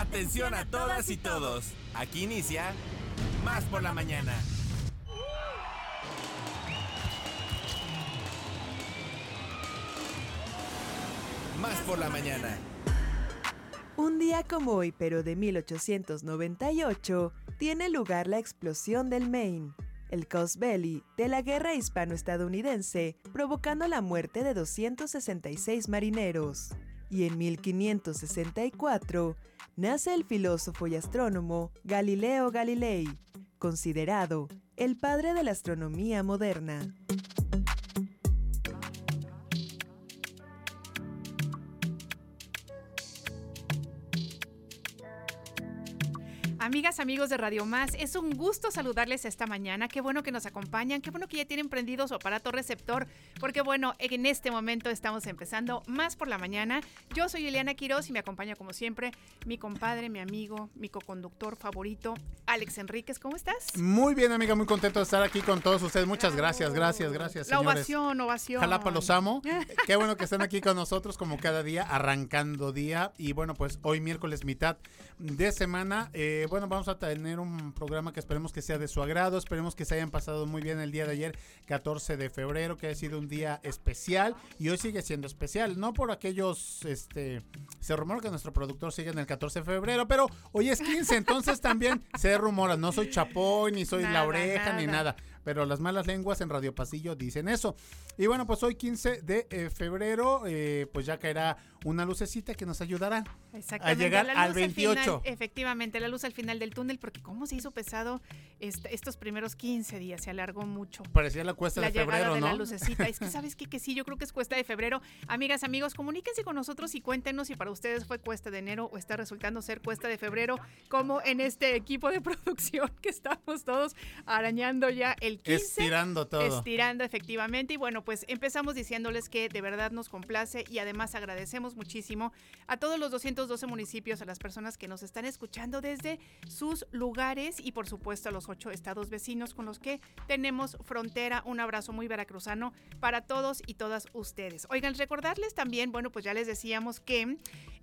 Atención a todas y todos. Aquí inicia Más por la mañana. Más por la mañana. Un día como hoy, pero de 1898, tiene lugar la explosión del Maine, el Coast Belly, de la guerra hispano-estadounidense, provocando la muerte de 266 marineros. Y en 1564 nace el filósofo y astrónomo Galileo Galilei, considerado el padre de la astronomía moderna. Amigas, amigos de Radio Más, es un gusto saludarles esta mañana. Qué bueno que nos acompañan, qué bueno que ya tienen prendido su aparato receptor, porque bueno, en este momento estamos empezando más por la mañana. Yo soy Eliana Quiroz y me acompaña como siempre mi compadre, mi amigo, mi coconductor favorito, Alex Enríquez. ¿Cómo estás? Muy bien, amiga, muy contento de estar aquí con todos ustedes. Muchas gracias, gracias, gracias. La señores. ovación, ovación. Jalapa los amo. Qué bueno que están aquí con nosotros como cada día, arrancando día. Y bueno, pues hoy miércoles mitad de semana. Eh, bueno, vamos a tener un programa que esperemos que sea de su agrado. Esperemos que se hayan pasado muy bien el día de ayer, 14 de febrero, que ha sido un día especial. Y hoy sigue siendo especial. No por aquellos, este, se rumora que nuestro productor sigue en el 14 de febrero, pero hoy es 15, entonces también se rumora. No soy chapoy, ni soy la Nada, oreja, ni nada. Pero las malas lenguas en Radio Pasillo dicen eso. Y bueno, pues hoy 15 de eh, febrero, eh, pues ya caerá una lucecita que nos ayudará a llegar la al luz 28. final, efectivamente, la luz al final del túnel, porque cómo se hizo pesado est- estos primeros 15 días, se alargó mucho. Parecía la cuesta la de llegada febrero, de la ¿no? lucecita. Es que sabes qué? que sí, yo creo que es cuesta de febrero. Amigas, amigos, comuníquense con nosotros y cuéntenos si para ustedes fue cuesta de enero o está resultando ser cuesta de febrero, como en este equipo de producción que estamos todos arañando ya el 15. Estirando todo. Estirando efectivamente. Y bueno, pues empezamos diciéndoles que de verdad nos complace y además agradecemos muchísimo a todos los 212 municipios, a las personas que nos están escuchando desde sus lugares y por supuesto a los ocho estados vecinos con los que tenemos frontera. Un abrazo muy veracruzano para todos y todas ustedes. Oigan, recordarles también, bueno, pues ya les decíamos que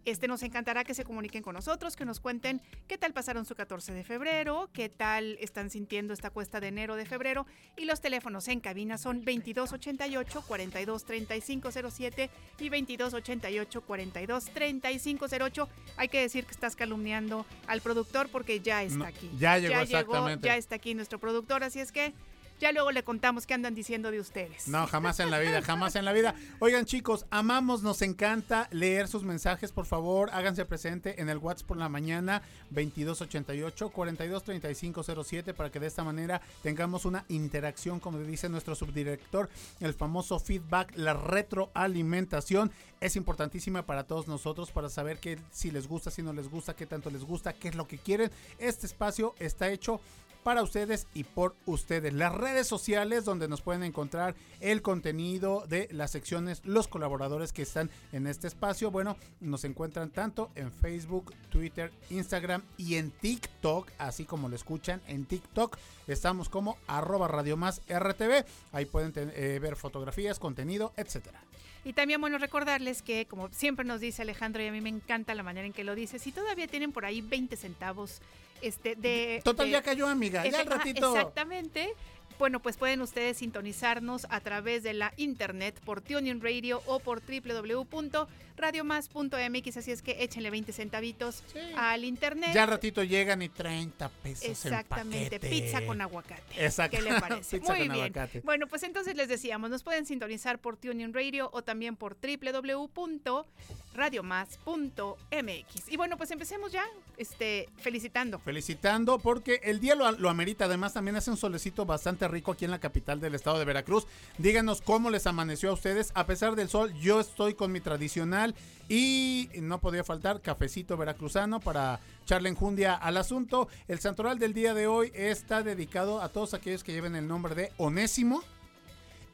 este nos encantará que se comuniquen con nosotros, que nos cuenten qué tal pasaron su 14 de febrero, qué tal están sintiendo esta cuesta de enero de febrero y los teléfonos en cabina son 2288 423507 y 2288 423508. Hay que decir que estás calumniando al productor porque ya está No, aquí. ya llegó, exactamente. ya está aquí nuestro productor, así es que ya luego le contamos qué andan diciendo de ustedes. No, jamás en la vida, jamás en la vida. Oigan, chicos, amamos, nos encanta leer sus mensajes, por favor, háganse presente en el WhatsApp por la mañana 2288 423507 para que de esta manera tengamos una interacción, como dice nuestro subdirector, el famoso feedback, la retroalimentación es importantísima para todos nosotros para saber que si les gusta, si no les gusta, qué tanto les gusta, qué es lo que quieren. Este espacio está hecho para ustedes y por ustedes. Las redes sociales donde nos pueden encontrar el contenido de las secciones, los colaboradores que están en este espacio. Bueno, nos encuentran tanto en Facebook, Twitter, Instagram y en TikTok, así como lo escuchan en TikTok. Estamos como arroba Radio Más RTV. Ahí pueden eh, ver fotografías, contenido, etcétera. Y también, bueno, recordarles que, como siempre nos dice Alejandro, y a mí me encanta la manera en que lo dice, si todavía tienen por ahí 20 centavos este, de... Total, de- ya cayó, amiga. Ya al ratito. Exactamente. Bueno, pues pueden ustedes sintonizarnos a través de la internet por Tuning Radio o por www.radiomás.mx. Así es que échenle 20 centavitos Sí. al internet. Ya al ratito llegan y 30 pesos Exactamente, en pisa con aguacate. Exacto. ¿Qué le parece? Pizza Muy con bien. aguacate. Bueno, pues entonces les decíamos, nos pueden sintonizar por Tuning Radio o también por www.radiomás.mx. Y bueno, pues empecemos ya este, felicitando. Felicitando porque el día lo, lo amerita. Además, también hace un solecito bastante rico aquí en la capital del estado de Veracruz. Díganos cómo les amaneció a ustedes. A pesar del sol, yo estoy con mi tradicional y no podía faltar cafecito veracruzano para echarle enjundia al asunto. El santoral del día de hoy está dedicado a todos aquellos que lleven el nombre de Onésimo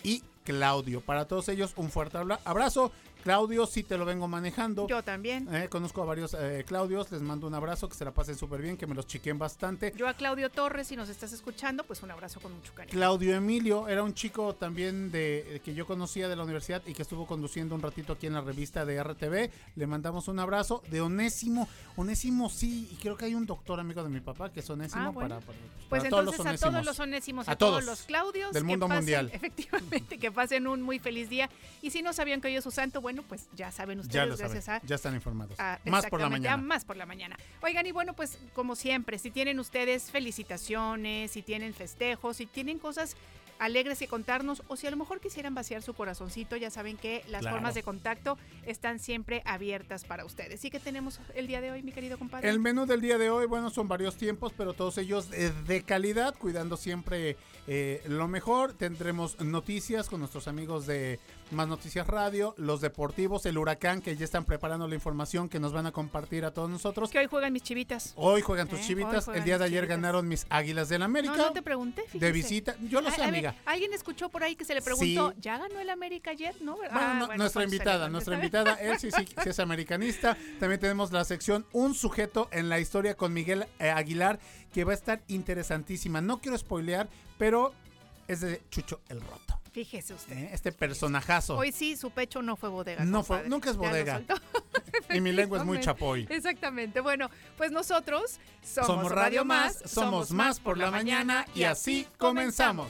y Claudio. Para todos ellos, un fuerte abra- abrazo. Claudio, sí te lo vengo manejando. Yo también. Eh, conozco a varios eh, Claudios, les mando un abrazo, que se la pasen súper bien, que me los chiquen bastante. Yo a Claudio Torres, si nos estás escuchando, pues un abrazo con mucho cariño. Claudio Emilio era un chico también de que yo conocía de la universidad y que estuvo conduciendo un ratito aquí en la revista de RTV. Le mandamos un abrazo. De Onésimo, Onésimo sí, y creo que hay un doctor amigo de mi papá que es Onésimo Ah, bueno. para, para- Pues para todos entonces los a todos los onésimos, A a, todos todos. los Claudios Del que mundo pasen- mundial. Efectivamente, que pasen un muy feliz día. Y si no sabían que hoy es su santo, bueno, pues ya saben ustedes, Ya saben, gracias a ya están informados. Más por la mañana. Más por la mañana. Oigan, y bueno, pues como siempre, si tienen ustedes felicitaciones, si tienen festejos, si tienen cosas alegres que contarnos o si a lo mejor quisieran vaciar su corazoncito, ya saben que las Claro. formas de contacto están siempre abiertas para ustedes. ¿Y qué tenemos el día de hoy, mi querido compadre? El menú del día de hoy, bueno, son varios tiempos, pero todos ellos de calidad, cuidando siempre eh, lo mejor. Tendremos noticias con nuestros amigos de Más Noticias Radio, los deportivos, el huracán, que ya están preparando la información que nos van a compartir a todos nosotros. que hoy juegan mis chivitas. Hoy juegan tus Eh, chivitas. juegan el día de ayer chivitas. ganaron mis águilas del América. No, no te pregunté, fíjese. de visita. Yo lo A- sé, a amiga. Alguien escuchó por ahí que se le preguntó, Sí. ¿ya ganó el América ayer? No, Bueno, Ah, no- bueno, nuestra invitada, nuestra invitada, él sí, sí, sí es americanista. También tenemos la sección Un sujeto en la historia con Miguel eh, Aguilar, que va a estar interesantísima. No quiero spoilear, pero es de Chucho el Roto. Fíjese usted. ¿eh? Este personajazo. Hoy sí, su pecho no fue bodega. No fue- nunca es bodega. y mi lengua es muy chapoy. Exactamente. Bueno, pues nosotros somos, Somos Radio Más, somos más por la mañana y así comenzamos.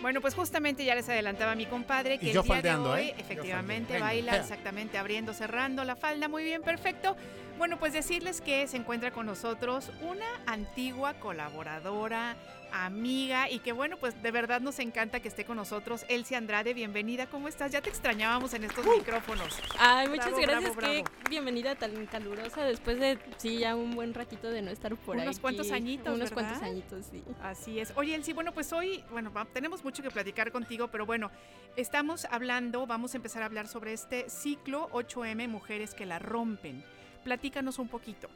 Bueno, pues justamente ya les adelantaba mi compadre que Y el yo día faldeando, de hoy ¿eh? Efectivamente baila Venga. exactamente abriendo, cerrando la falda, muy bien, perfecto. Bueno, pues decirles que se encuentra con nosotros una antigua colaboradora, amiga y que bueno, pues de verdad nos encanta que esté con nosotros Elsie Andrade, bienvenida, ¿cómo estás? Ya te extrañábamos en estos micrófonos. Ay, muchas Bravo, gracias. bravo, Qué bravo. bienvenida tan calurosa después de, sí, ya un buen ratito de no estar por ahí. Unos cuantos añitos, Unos ¿verdad? cuantos añitos, sí. Así es. Oye, Elsie, bueno, pues hoy, bueno, tenemos mucho que platicar contigo, pero bueno, estamos hablando, vamos a empezar a hablar sobre este ciclo 8M Mujeres que la rompen. Platícanos un poquito.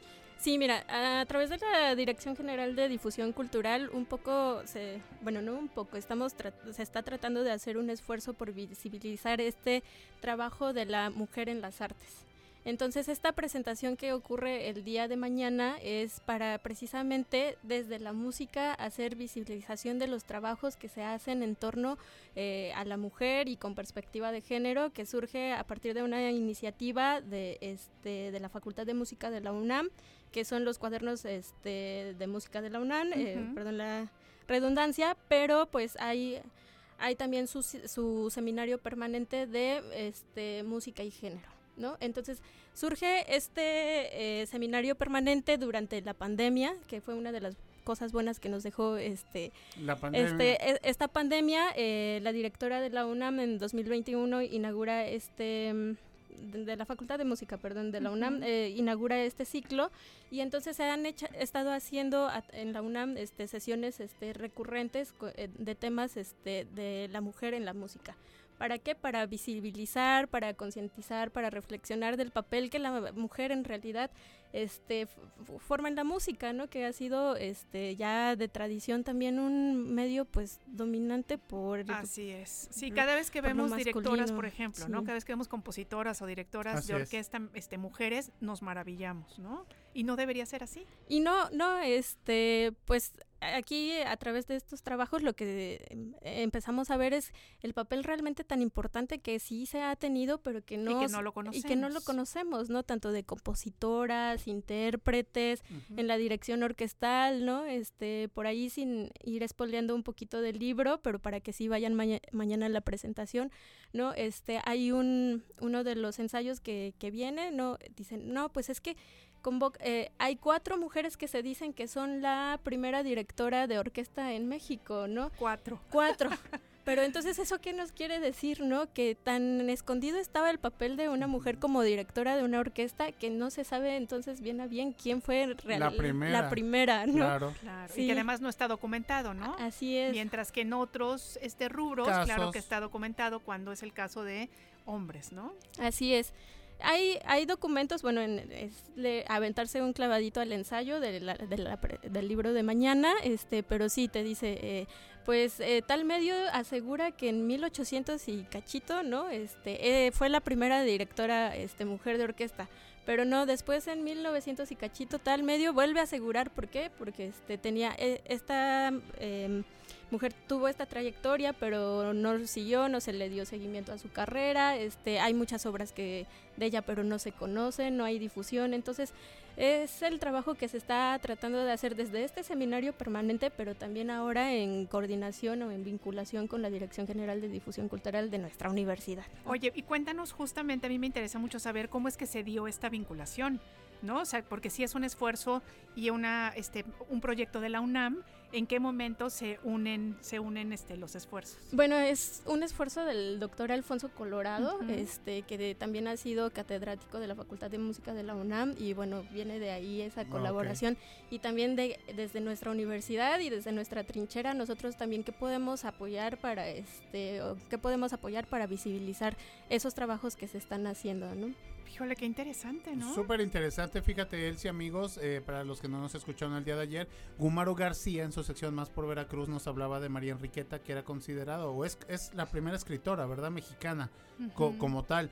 Sí, mira, a través de la Dirección General de Difusión Cultural, un poco, se, bueno, no un poco, estamos se está tratando de hacer un esfuerzo por visibilizar este trabajo de la mujer en las artes. Entonces, esta presentación que ocurre el día de mañana es para precisamente desde la música hacer visibilización de los trabajos que se hacen en torno eh, a la mujer y con perspectiva de género, que surge a partir de una iniciativa de, este, de la Facultad de Música de la UNAM, que son los cuadernos este, de música de la UNAM, eh, perdón la redundancia, pero pues hay, hay también su, su seminario permanente de este, música y género. ¿No? Entonces surge este eh, seminario permanente durante la pandemia, que fue una de las cosas buenas que nos dejó este, La pandemia. este, e- esta pandemia, eh, la directora de la UNAM en 2021 inaugura este mm, de, la Facultad de Música, perdón, de la UNAM eh, inaugura este ciclo y entonces se han estado haciendo a- en la UNAM este, sesiones este, recurrentes co- eh, de temas este, de la mujer en la música. ¿Para qué? Para visibilizar, para concientizar, para reflexionar del papel que la mujer en realidad este, f- f- forma en la música, ¿no? Que ha sido este, ya de tradición también un medio pues dominante por... Así es. Sí, cada vez que vemos directoras, por ejemplo, ¿no? Cada vez que vemos compositoras o directoras Así de es. orquesta, este, mujeres, nos maravillamos, ¿no? Y no debería ser así. Y no, no, este, pues aquí a través de estos trabajos lo que em, empezamos a ver es el papel realmente tan importante que sí se ha tenido, pero que no, y que no lo y conocemos. que no lo conocemos, ¿no? Tanto de compositoras, intérpretes, en la dirección orquestal, ¿no? Este, por ahí sin ir espoleando un poquito del libro, pero para que sí vayan maña- mañana a la presentación, ¿no? Este, hay un, uno de los ensayos que, que viene, ¿no? Dicen, no, pues es que convoca, eh, hay cuatro mujeres que se dicen que son la primera directora de orquesta en México, ¿no? Cuatro. Cuatro. Pero entonces, ¿eso qué nos quiere decir, no? Que tan escondido estaba el papel de una mujer como directora de una orquesta que no se sabe entonces bien a bien quién fue La primera. la primera, ¿no? Claro. Claro. Sí. Y que además no está documentado, ¿no? Así es. Mientras que en otros este rubros, claro que está documentado cuando es el caso de hombres, ¿no? Así es. Hay, hay documentos, bueno, en, es aventarse un clavadito al ensayo de la- de la del libro de mañana, este, pero sí te dice, eh, pues eh, tal medio asegura que en 1800 y cachito, ¿no? Este, eh, fue la primera directora, este, mujer de orquesta. Pero no, después en 1900 y cachito tal medio vuelve a asegurar, ¿por qué? Porque este, tenía eh, esta em, mujer tuvo esta trayectoria, pero no siguió, no se le dio seguimiento a su carrera, este, hay muchas obras que de ella, pero no se conocen, no hay difusión, entonces es el trabajo que se está tratando de hacer desde este seminario permanente, pero también ahora en coordinación o en vinculación con la Dirección General de Difusión Cultural de nuestra universidad. Oye, y cuéntanos justamente, a mí me interesa mucho saber cómo es que se dio esta vinculación, ¿no? O sea, porque sí es un esfuerzo y una, este, un proyecto de la UNAM, ¿en qué momento se unen, se unen este, los esfuerzos? Bueno, es un esfuerzo del doctor Alfonso Colorado, este, que de- también ha sido catedrático de la Facultad de Música de la UNAM y bueno, viene de ahí esa Ah, colaboración y también de, desde nuestra universidad y desde nuestra trinchera nosotros también qué podemos apoyar para este, o qué podemos apoyar para visibilizar esos trabajos que se están haciendo, ¿no? Híjole, qué interesante, ¿no? Súper interesante, fíjate, Elsie, amigos, eh, para los que no nos escucharon el día de ayer, Gumaro García en su sección Más por Veracruz nos hablaba de María Enriqueta, que era considerado, o es, es la primera escritora, ¿verdad? Mexicana, co- como tal,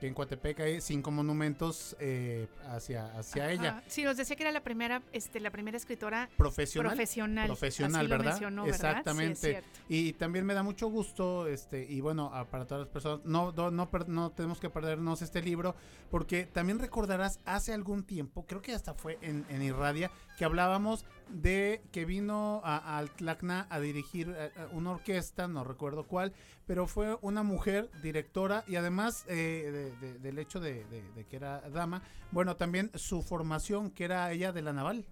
que en Coatepec hay cinco monumentos eh, hacia, hacia ella. Sí, nos decía que era la primera, este, la primera escritora Profesional. profesional. Profesional, Así lo ¿verdad? Exactamente. Y también me da mucho gusto, este, y bueno, a- para todas las personas, no, no, no, no tenemos que perdernos este libro, porque también recordarás hace algún tiempo, creo que hasta fue en, en Irradia, que hablábamos de que vino a, al Tlacna a dirigir eh, eh, una orquesta, no recuerdo cuál, pero fue una mujer directora y además eh, de- de- del hecho de- de que era dama, bueno, también su formación, que era ella de la naval.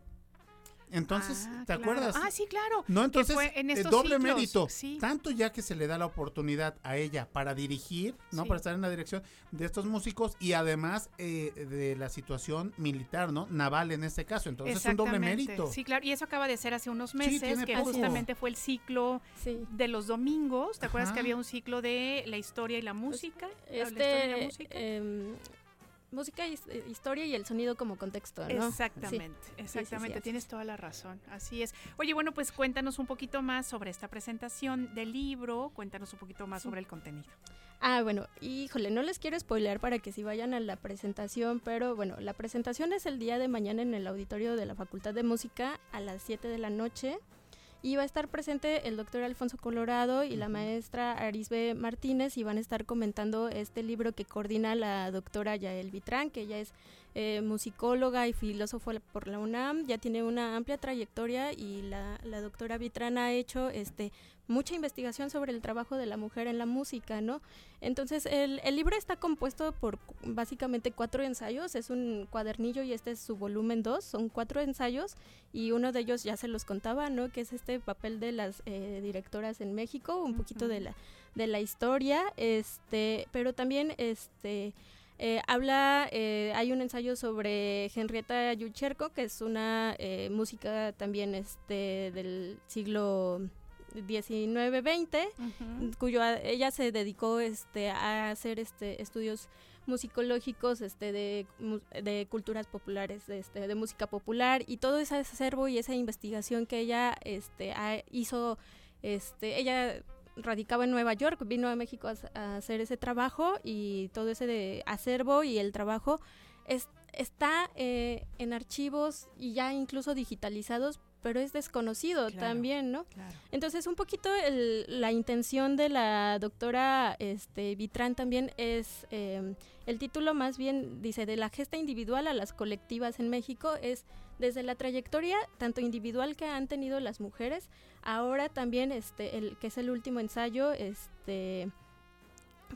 Entonces, Ah, ¿te claro. acuerdas? Ah, sí, claro. No, entonces, fue en eh, estos doble ciclos, mérito. sí. Tanto ya que se le da la oportunidad a ella para dirigir, ¿no? Sí. Para estar en la dirección de estos músicos y además eh, de la situación militar, ¿no? Naval en este caso. Entonces, es un doble mérito. Sí, claro. Y eso acaba de ser hace unos meses, que poco. justamente fue el ciclo Sí. de los domingos. ¿Te acuerdas Ajá. que había un ciclo de la historia y la música? La historia y la Este, música. em, música, eh, historia y el sonido como contexto, ¿no? Exactamente, Sí. exactamente, tienes es. toda la razón, así es. Oye, bueno, pues cuéntanos un poquito más sobre esta presentación del libro, cuéntanos un poquito más sobre el contenido. Ah, bueno, híjole, no les quiero spoilear para que si vayan a la presentación, pero bueno, la presentación es el día de mañana en el auditorio de la Facultad de Música a las 7 de la noche. Y va a estar presente el doctor Alfonso Colorado y la maestra Arisbe Martínez y van a estar comentando este libro que coordina la doctora Yael Vitrán, que ella es eh, musicóloga y filósofo por la UNAM, ya tiene una amplia trayectoria y la, la doctora Vitrán ha hecho este mucha investigación sobre el trabajo de la mujer en la música, ¿no? Entonces, el, el libro está compuesto por básicamente cuatro ensayos, es un cuadernillo y este es su volumen 2, son cuatro ensayos y uno de ellos ya se los contaba, ¿no? Que es este papel de las eh, directoras en México, un poquito de la, de la historia, este, pero también este... eh, habla, eh, hay un ensayo sobre Henrietta Yucherko, que es una eh, música también este, del siglo 19-20, cuyo a- ella se dedicó este a hacer este estudios musicológicos este de, de culturas populares este de música popular y todo ese acervo y esa investigación que ella este hizo este ella radicaba en Nueva York vino a México a, hacer ese trabajo y todo ese de acervo y el trabajo es- está eh, en archivos y ya incluso digitalizados pero es desconocido Claro. también no Claro. entonces, un poquito el- la intención de la doctora este, Vitrán también es, eh, el título más bien dice, de la gesta individual a las colectivas en México, es desde la trayectoria tanto individual que han tenido las mujeres, ahora también, este, el, que es el último ensayo, este,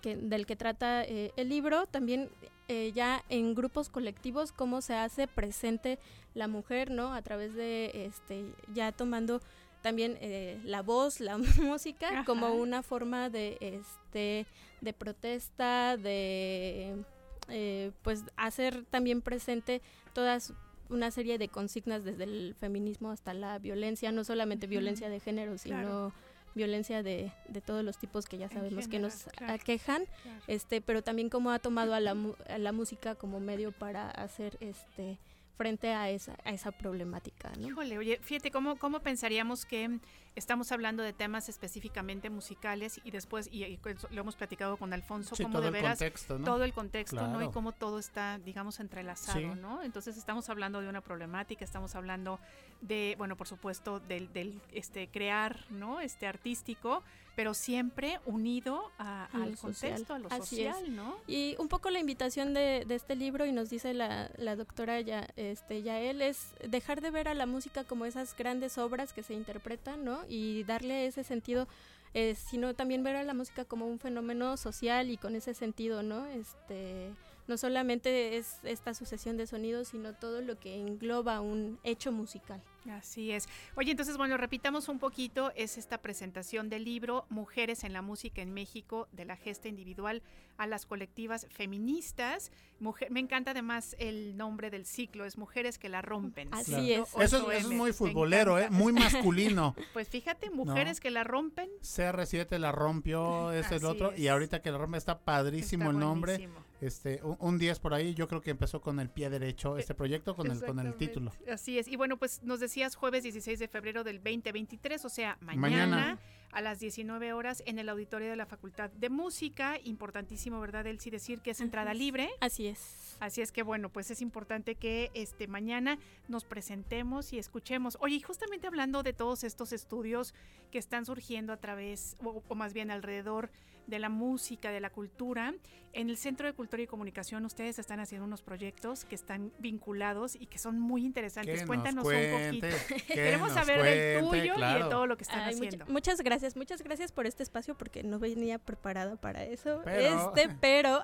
que, del que trata eh, el libro, también eh, ya en grupos colectivos cómo se hace presente la mujer, ¿no? A través de, este, ya tomando también eh, la voz, la música, como una forma de, este, de protesta, de, eh, pues, hacer también presente todas una serie de consignas desde el feminismo hasta la violencia, no solamente violencia de género, sino Claro. violencia de, de todos los tipos que ya sabemos que nos claro. aquejan, Claro. este, pero también cómo ha tomado a la, a la música como medio para hacer este frente a esa, a esa problemática, ¿no? Híjole, oye, fíjate, ¿cómo, ¿cómo pensaríamos que estamos hablando de temas específicamente musicales y después, y, y eso lo hemos platicado con Alfonso, Sí, todo de el veras contexto, ¿no? todo el contexto, ¿no? Y cómo todo está, digamos, entrelazado, Sí. ¿no? Entonces estamos hablando de una problemática, estamos hablando de, bueno, por supuesto, del, del este crear, ¿no? Este artístico, pero siempre unido a- al social. contexto, a lo Así es. social, ¿no? Y un poco la invitación de, de este libro, y nos dice la, la doctora ya, este, Yael, es dejar de ver a la música como esas grandes obras que se interpretan, ¿no? Y darle ese sentido, eh, sino también ver a la música como un fenómeno social y con ese sentido, ¿no? Este, no solamente es esta sucesión de sonidos, sino todo lo que engloba un hecho musical. Así es. Oye, entonces, bueno, repitamos un poquito, es esta presentación del libro Mujeres en la Música en México, de la gesta individual a las colectivas feministas. Mujer, me encanta además el nombre del ciclo, es Mujeres que la rompen. Así es. Eso, es- 8M, eso es muy futbolero, ¿eh? Muy masculino. Pues fíjate, Mujeres que la rompen. CR7 la rompió, es el otro. Y ahorita que la rompe está padrísimo Está el nombre. buenísimo. Este, un, un 10 por ahí, yo creo que empezó con el pie derecho este proyecto, con el, con el título. Así es. Y bueno, pues nos decías jueves 16 de febrero del 2023, o sea, mañana, Mañana. a las 19 horas en el auditorio de la Facultad de Música. Importantísimo, ¿verdad, Elsie? Decir que es entrada libre. Así es. Así es que bueno, pues es importante que este mañana nos presentemos y escuchemos. Oye, y justamente hablando de todos estos estudios que están surgiendo a través, o, o más bien alrededor de la música, de la cultura, en el Centro de Cultura y Comunicación ustedes están haciendo unos proyectos que están vinculados y que son muy interesantes. Cuéntanos cuente, un poquito. que Queremos saber del tuyo y de todo lo que están Ay, haciendo. muchas gracias, muchas gracias por este espacio porque no venía preparada para eso. Pero- Este, pero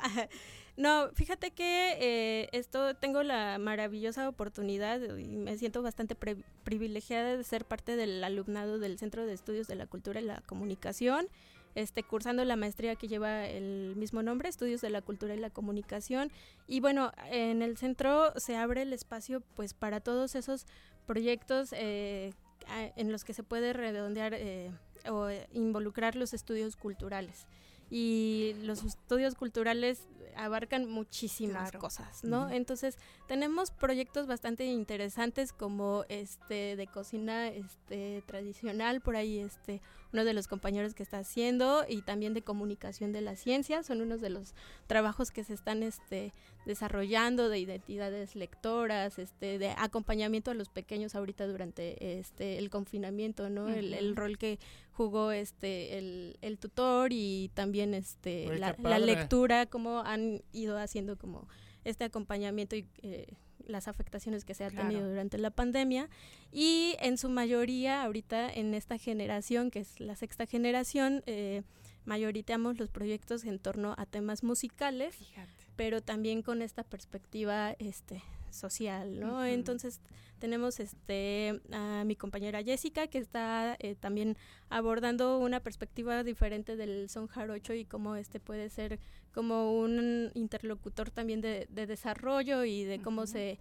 no, fíjate que eh, esto tengo la maravillosa oportunidad y me siento bastante pre- privilegiada de ser parte del alumnado del Centro de Estudios de la Cultura y la Comunicación. Este, cursando la maestría que lleva el mismo nombre, Estudios de la Cultura y la Comunicación. Y bueno, en el centro se abre el espacio pues para todos esos proyectos eh, en los que se puede redondear eh, o eh, involucrar los estudios culturales. Y los estudios culturales abarcan muchísimas Claro. cosas, ¿no? Entonces, tenemos proyectos bastante interesantes como este de cocina este tradicional, por ahí este uno de los compañeros que está haciendo y también de comunicación de la ciencia, son unos de los trabajos que se están este desarrollando de identidades lectoras, este de acompañamiento a los pequeños ahorita durante este el confinamiento, ¿no? el, rol que jugó este el, el tutor y también este la, la lectura, cómo han ido haciendo como este acompañamiento y eh, las afectaciones que se ha Claro. tenido durante la pandemia y en su mayoría ahorita en esta generación que es la sexta generación eh, mayoriteamos los proyectos en torno a temas musicales Fíjate. pero también con esta perspectiva este social, ¿no? Entonces tenemos este a mi compañera Jessica que está eh, también abordando una perspectiva diferente del son jarocho y cómo este puede ser como un interlocutor también de, de desarrollo y de cómo se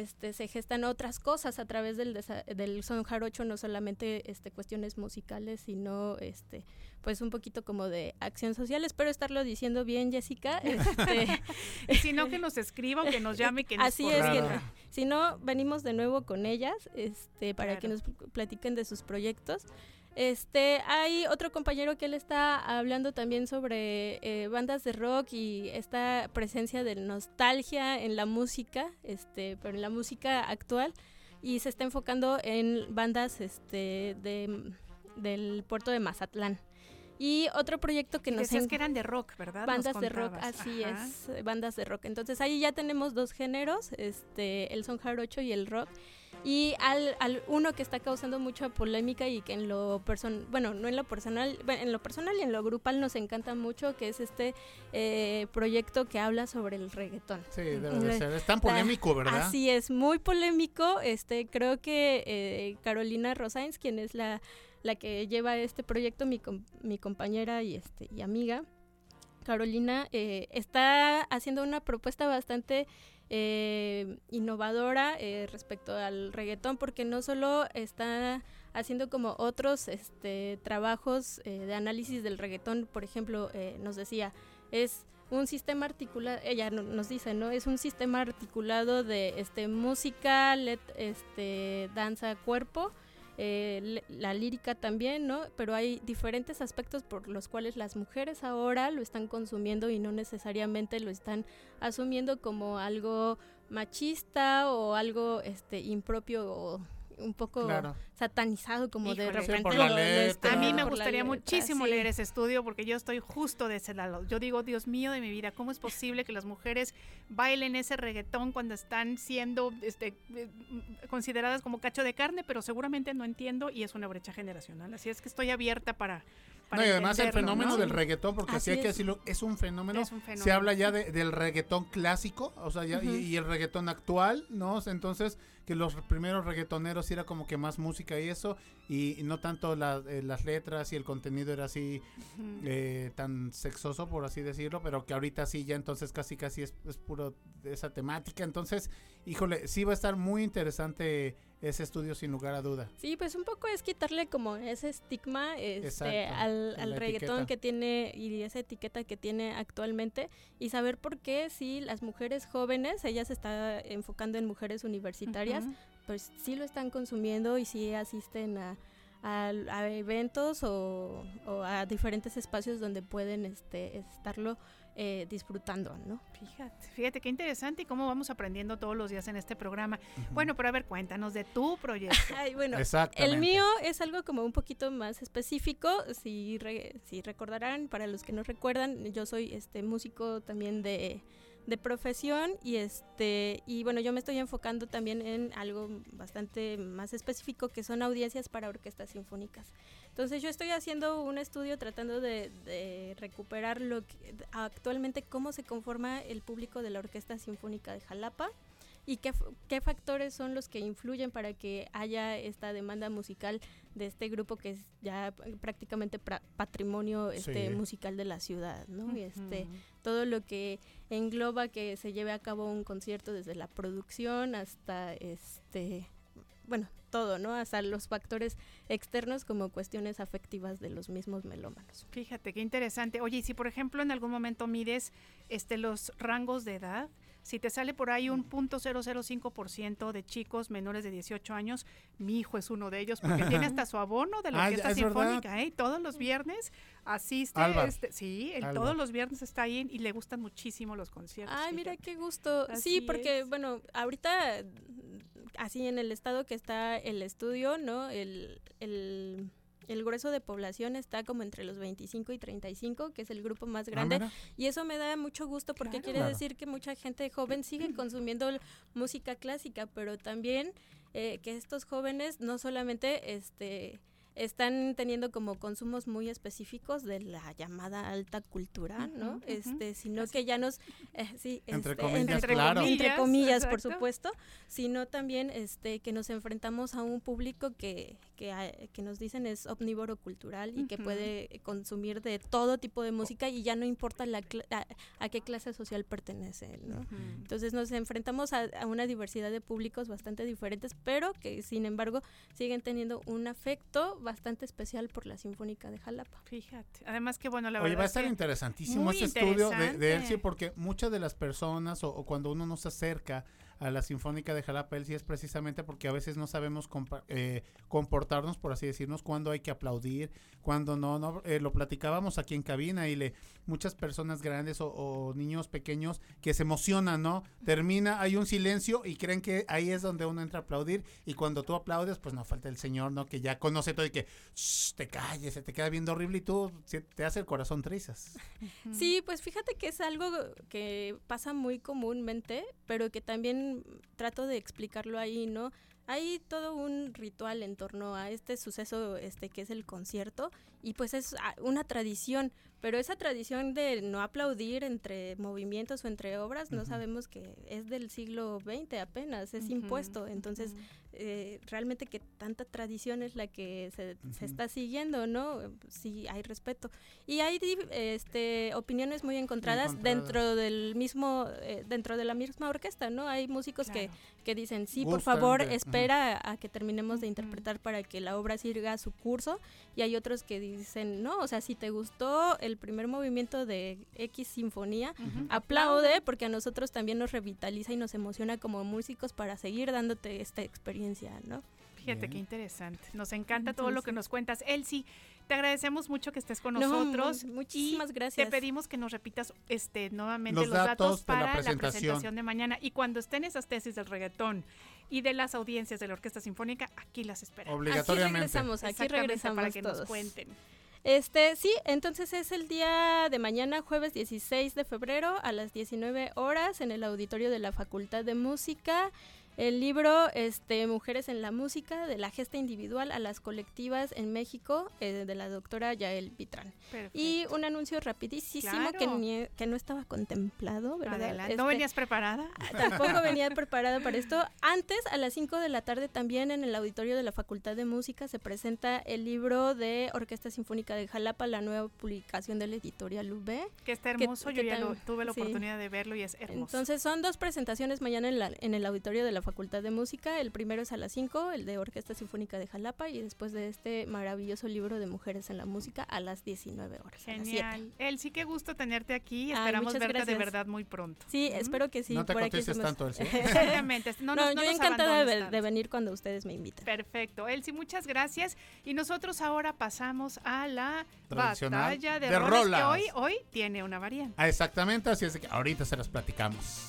este, se gestan otras cosas a través del, del son jarocho, no solamente este, cuestiones musicales, sino este, pues un poquito como de acción social. Espero estarlo diciendo bien, Jessica. Este, Y si no, que nos escriba o que nos llame, que nos Así es, que si no, venimos de nuevo con ellas este, para que nos pl- platiquen de sus proyectos. Este, hay otro compañero que él está hablando también sobre eh, bandas de rock y esta presencia de nostalgia en la música, este, pero en la música actual y se está enfocando en bandas este, de, del puerto de Mazatlán. Y otro proyecto que Y nos decías en- que eran de rock, ¿verdad? Bandas de rock, así Ajá. es, bandas de rock. Entonces ahí ya tenemos dos géneros, este, el son jarocho y el rock. Y al, al uno que está causando mucha polémica y que en lo personal, bueno, no en lo personal, bueno, en lo personal y en lo grupal nos encanta mucho, que es este eh, proyecto que habla sobre el reggaetón. Sí, debe de ser. Es tan polémico, ¿verdad? Así es, muy polémico. Este, creo que eh, Carolina Rosains, quien es la, la que lleva este proyecto, mi, com- mi compañera y, este, y amiga, Carolina, eh, está haciendo una propuesta bastante eh, innovadora eh, respecto al reggaetón, porque no solo está haciendo como otros este, trabajos eh, de análisis del reggaetón, por ejemplo, eh, nos decía, es un sistema articulado, ella no- nos dice, ¿no? Es un sistema articulado de este música, este danza, cuerpo, eh, la lírica también, ¿no? Pero hay diferentes aspectos por los cuales las mujeres ahora lo están consumiendo y no necesariamente lo están asumiendo como algo machista o algo este impropio o un poco Claro. satanizado como de Híjole. Sí, repente por la lo- letra. A mí me gustaría letra, muchísimo sí. leer ese estudio porque yo estoy justo de ese lado. Yo digo, Dios mío de mi vida, ¿cómo es posible que las mujeres bailen ese reggaetón cuando están siendo este, eh, consideradas como cacho de carne? Pero seguramente no entiendo y es una brecha generacional. Así es que estoy abierta para... para No, y además el fenómeno ¿no? del reggaetón, porque Así así hay que es. decirlo, es un fenómeno. Es un Se habla ya de- del reggaetón clásico, o sea, ya, y- el reggaetón actual, ¿no? Entonces, que los primeros reggaetoneros era como que más música y eso, y, y no tanto la- eh, las letras y el contenido era así eh, tan sexoso, por así decirlo, pero que ahorita sí, ya entonces casi casi es, es puro de esa temática. Entonces, híjole, sí va a estar muy interesante ese estudio sin lugar a duda. Sí, pues un poco es quitarle como ese estigma este, Exacto, al, al reggaetón etiqueta. que tiene y esa etiqueta que tiene actualmente y saber por qué si las mujeres jóvenes, ella se está enfocando en mujeres universitarias, pues sí lo están consumiendo y sí asisten a, a- a eventos o, o a diferentes espacios donde pueden este, estarlo eh, disfrutando, ¿no? Fíjate, fíjate qué interesante y cómo vamos aprendiendo todos los días en este programa. Bueno, pero a ver, cuéntanos de tu proyecto. Ay, bueno. El mío es algo como un poquito más específico. Si, re- si recordarán, para los que no recuerdan, yo soy este músico también de, de profesión y este y bueno, yo me estoy enfocando también en algo bastante más específico que son audiencias para orquestas sinfónicas. Entonces yo estoy haciendo un estudio tratando de, de recuperar lo que, actualmente cómo se conforma el público de la Orquesta Sinfónica de Jalapa y qué, factores son los que influyen para que haya esta demanda musical de este grupo que es ya prácticamente pra- patrimonio este Sí. musical de la ciudad, ¿no? Y este todo lo que engloba que se lleve a cabo un concierto desde la producción hasta este bueno, todo, ¿no? Hasta los factores externos como cuestiones afectivas de los mismos melómanos. Fíjate, qué interesante. Oye, y si por ejemplo en algún momento mides este los rangos de edad, si te sale por ahí un punto .005% de chicos menores de 18 años, mi hijo es uno de ellos porque tiene hasta su abono de la Ah, orquesta verdad. sinfónica, ¿eh? Todos los viernes asiste, Alba. este, sí, él todos los viernes está ahí y le gustan muchísimo los conciertos. Ay, mira qué gusto. Así sí, porque es. bueno, ahorita así en el estado que está el estudio, ¿no? El, el, el grueso de población está como entre los 25 y 35, que es el grupo más Ah, grande. Y eso me da mucho gusto porque Claro. quiere Claro. decir que mucha gente joven sigue consumiendo música clásica, pero también eh, que estos jóvenes no solamente este están teniendo como consumos muy específicos de la llamada alta cultura, ¿no? Este, sino Así. que ya nos eh, sí, Entre este, comillas, entre, claro. entre comillas, por supuesto, sino también este que nos enfrentamos a un público que que, ah, que nos dicen es omnívoro cultural y que puede consumir de todo tipo de música y ya no importa la cla- a, a qué clase social pertenece, ¿no? Entonces nos enfrentamos a, a una diversidad de públicos bastante diferentes, pero que sin embargo siguen teniendo un afecto bastante especial por la Sinfónica de Jalapa. Fíjate. Además que bueno, la Oye, verdad va a es estar interesantísimo este estudio de, de. Elsie porque muchas de las personas o, o cuando uno no se acerca a la Sinfónica de Jalapa Elsie es precisamente porque a veces no sabemos eh, comportarnos, por así decirnos, cuándo hay que aplaudir, cuándo no, no eh, lo platicábamos aquí en cabina y le muchas personas grandes o, niños pequeños que se emocionan, ¿no? Termina, hay un silencio y creen que ahí es donde uno entra a aplaudir y cuando tú aplaudes, pues no falta el señor, ¿no? Que ya conoce todo y que "Shh, te calles, se te queda viendo horrible y tú te hace el corazón trizas. Sí, pues fíjate que es algo que pasa muy comúnmente, pero que también trato de explicarlo ahí, ¿no? hay todo un ritual en torno a este suceso este que es el concierto y pues es ah, una tradición, pero esa tradición de no aplaudir entre movimientos o entre obras, no sabemos que es del siglo XX apenas, es Ujú, impuesto, entonces eh, realmente que tanta tradición es la que se, se está siguiendo, ¿no? Sí, hay respeto. Y hay este, opiniones muy encontradas, Encontradas. dentro del mismo, eh, dentro de la misma orquesta, ¿no? Hay músicos que, Claro. que dicen, sí, por favor, espera a que terminemos de interpretar para que la obra siga su curso. Y hay otros que dicen, no, o sea, si te gustó el primer movimiento de X Sinfonía, aplaude porque a nosotros también nos revitaliza y nos emociona como músicos para seguir dándote esta experiencia, ¿no? Fíjate Bien. qué interesante. Nos encanta todo lo que nos cuentas. Elsie, te agradecemos mucho que estés con No, nosotros. mu- muchísimas y gracias. Te pedimos que nos repitas este nuevamente Los los, datos, datos de la para la presentación. de mañana. Y cuando estén esas tesis del reggaetón y de las audiencias de la Orquesta Sinfónica, aquí las esperamos. Aquí Obligatoriamente. regresamos, aquí regresamos para que todos. nos cuenten. Este, sí, entonces es el día de mañana, jueves 16 de febrero, a las 19 horas, en el auditorio de la Facultad de Música. El libro este, Mujeres en la Música, de la gesta individual a las colectivas en México, eh, de la doctora Yael Vitrán. Perfecto. Y un anuncio rapidísimo que, ni- que no estaba contemplado, ¿verdad? Adelante. ¿No Este, venías preparada? Tampoco venía preparada para esto. Antes, a las 5 de la tarde, también en el auditorio de la Facultad de Música se presenta el libro de Orquesta Sinfónica de Jalapa, la nueva publicación de la editorial UB. Que está hermoso. que Yo ya lo, tuve la sí. oportunidad de verlo y es hermoso. Entonces, son dos presentaciones mañana en, la- en el auditorio de la Facultad de Música. El primero es a las 5, el de Orquesta Sinfónica de Jalapa, y después de este maravilloso libro de Mujeres en la Música a las 19 horas. a las 7. Genial. Elsie, qué gusto tenerte aquí. Ay, Esperamos muchas verte de gracias. verdad muy pronto. Sí, espero que sí. no te por aquí tanto, Elsie. Exactamente. No, No, no yo encantada de, de venir cuando ustedes me invitan. Perfecto. Elsie, muchas gracias. Y nosotros ahora pasamos a la batalla de, de rolas, que hoy, hoy tiene una variante. Ah, exactamente, así es de que ahorita se las platicamos.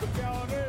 Cabela, né?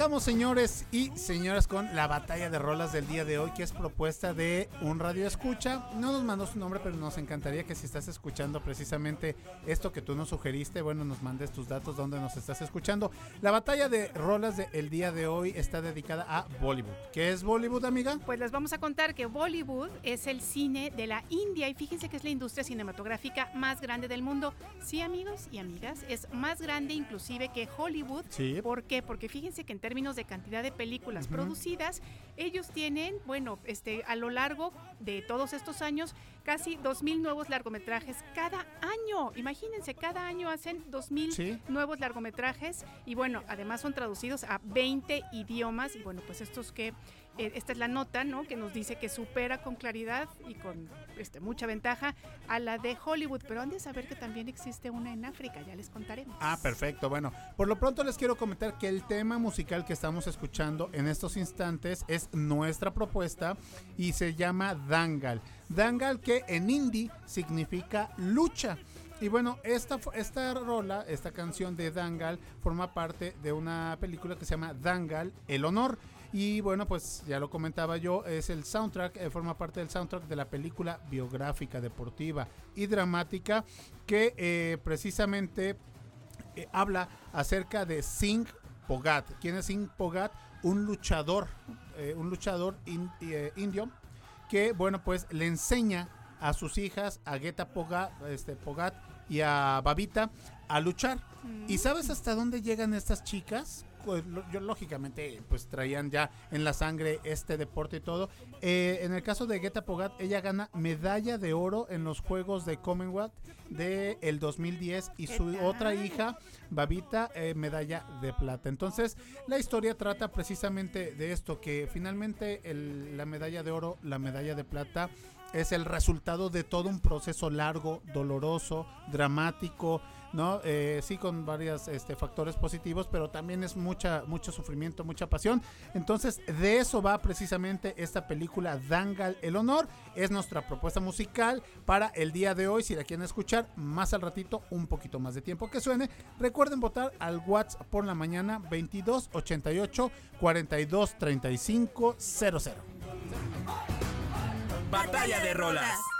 Arrancamos, señores y señoras, con la batalla de rolas del día de hoy, que es propuesta de un radio escucha. No nos mandó su nombre, pero nos encantaría que si estás escuchando precisamente esto que tú nos sugeriste, bueno, nos mandes tus datos donde nos estás escuchando. La batalla de rolas del día de hoy está dedicada a Bollywood. ¿Qué es Bollywood, amiga? Pues les vamos a contar que Bollywood es el cine de la India y fíjense que es la industria cinematográfica más grande del mundo. Sí, amigos y amigas, es más grande inclusive que Hollywood. Sí. ¿Por qué? Porque fíjense que en términos de cantidad de películas producidas, ellos tienen, bueno, este, a lo largo de todos estos años, casi 2.000 nuevos largometrajes cada año. Imagínense, cada año hacen 2.000 Sí. nuevos largometrajes y bueno, además son traducidos a 20 idiomas y bueno, pues estos que, eh, esta es la nota, ¿no? Que nos dice que supera con claridad y con este, mucha ventaja a la de Hollywood, pero han de saber que también existe una en África, ya les contaremos. Ah, perfecto. Bueno, por lo pronto les quiero comentar que el tema musical que estamos escuchando en estos instantes es nuestra propuesta y se llama Dangal. Dangal que en hindi significa lucha. Y bueno, esta, esta rola, esta canción de Dangal forma parte de una película que se llama Dangal, El Honor. Y bueno, pues ya lo comentaba yo, es el soundtrack, eh, forma parte del soundtrack de la película biográfica, deportiva y dramática que eh, precisamente eh, habla acerca de Singh Pogat. ¿Quién es Singh Pogat? Un luchador, eh, un luchador in- indio que, bueno, pues le enseña a sus hijas, a Geta Pogat, este, Pogat y a Babita, a luchar. ¿Y sabes hasta dónde llegan estas chicas? Yo lógicamente pues traían ya en la sangre este deporte y todo. Eh, en el caso de Geta Pogat, ella gana medalla de oro en los Juegos de Commonwealth de el 2010 y ¿Qué su otra hija, Babita, eh, medalla de plata. Entonces, la historia trata precisamente de esto, que finalmente el- la medalla de oro, la medalla de plata, es el resultado de todo un proceso largo, doloroso, dramático, ¿no? Eh, sí, con varios este, factores positivos, pero también es mucha, mucho sufrimiento, mucha pasión. Entonces, de eso va precisamente esta película Dangal el Honor. Es nuestra propuesta musical para el día de hoy. Si la quieren escuchar más al ratito, un poquito más de tiempo que suene, recuerden votar al WhatsApp por la mañana 22 88 42 35 00. Batalla de rolas.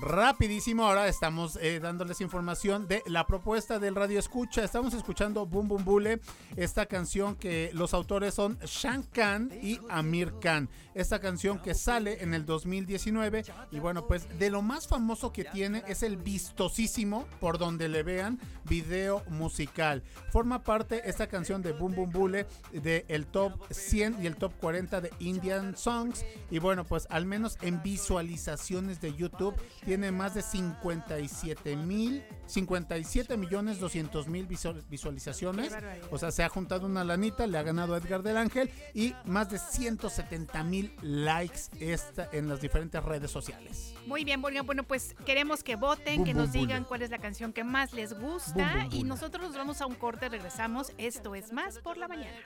Rapidísimo, ahora estamos eh, dándoles información de la propuesta del Radio Escucha. Estamos escuchando Boom Boom Bule, esta canción que los autores son Shan Khan y Amir Khan. Esta canción que sale en el 2019 y bueno, pues de lo más famoso que tiene es el vistosísimo, por donde le vean, video musical. Forma parte esta canción de Boom Boom Bule de el top 100 y el top 40 de Indian Songs y bueno, pues al menos en visualizaciones de YouTube tiene más de 57 mil, 57 millones 200 mil visual- visualizaciones. O sea, se ha juntado una lanita, le ha ganado a Edgar del Ángel y más de 170 mil likes esta, en las diferentes redes sociales. Muy bien, bueno, bueno, pues queremos que voten, que nos digan cuál es la canción que más les gusta y nosotros nos vamos a un corte, regresamos. Esto es más por la mañana.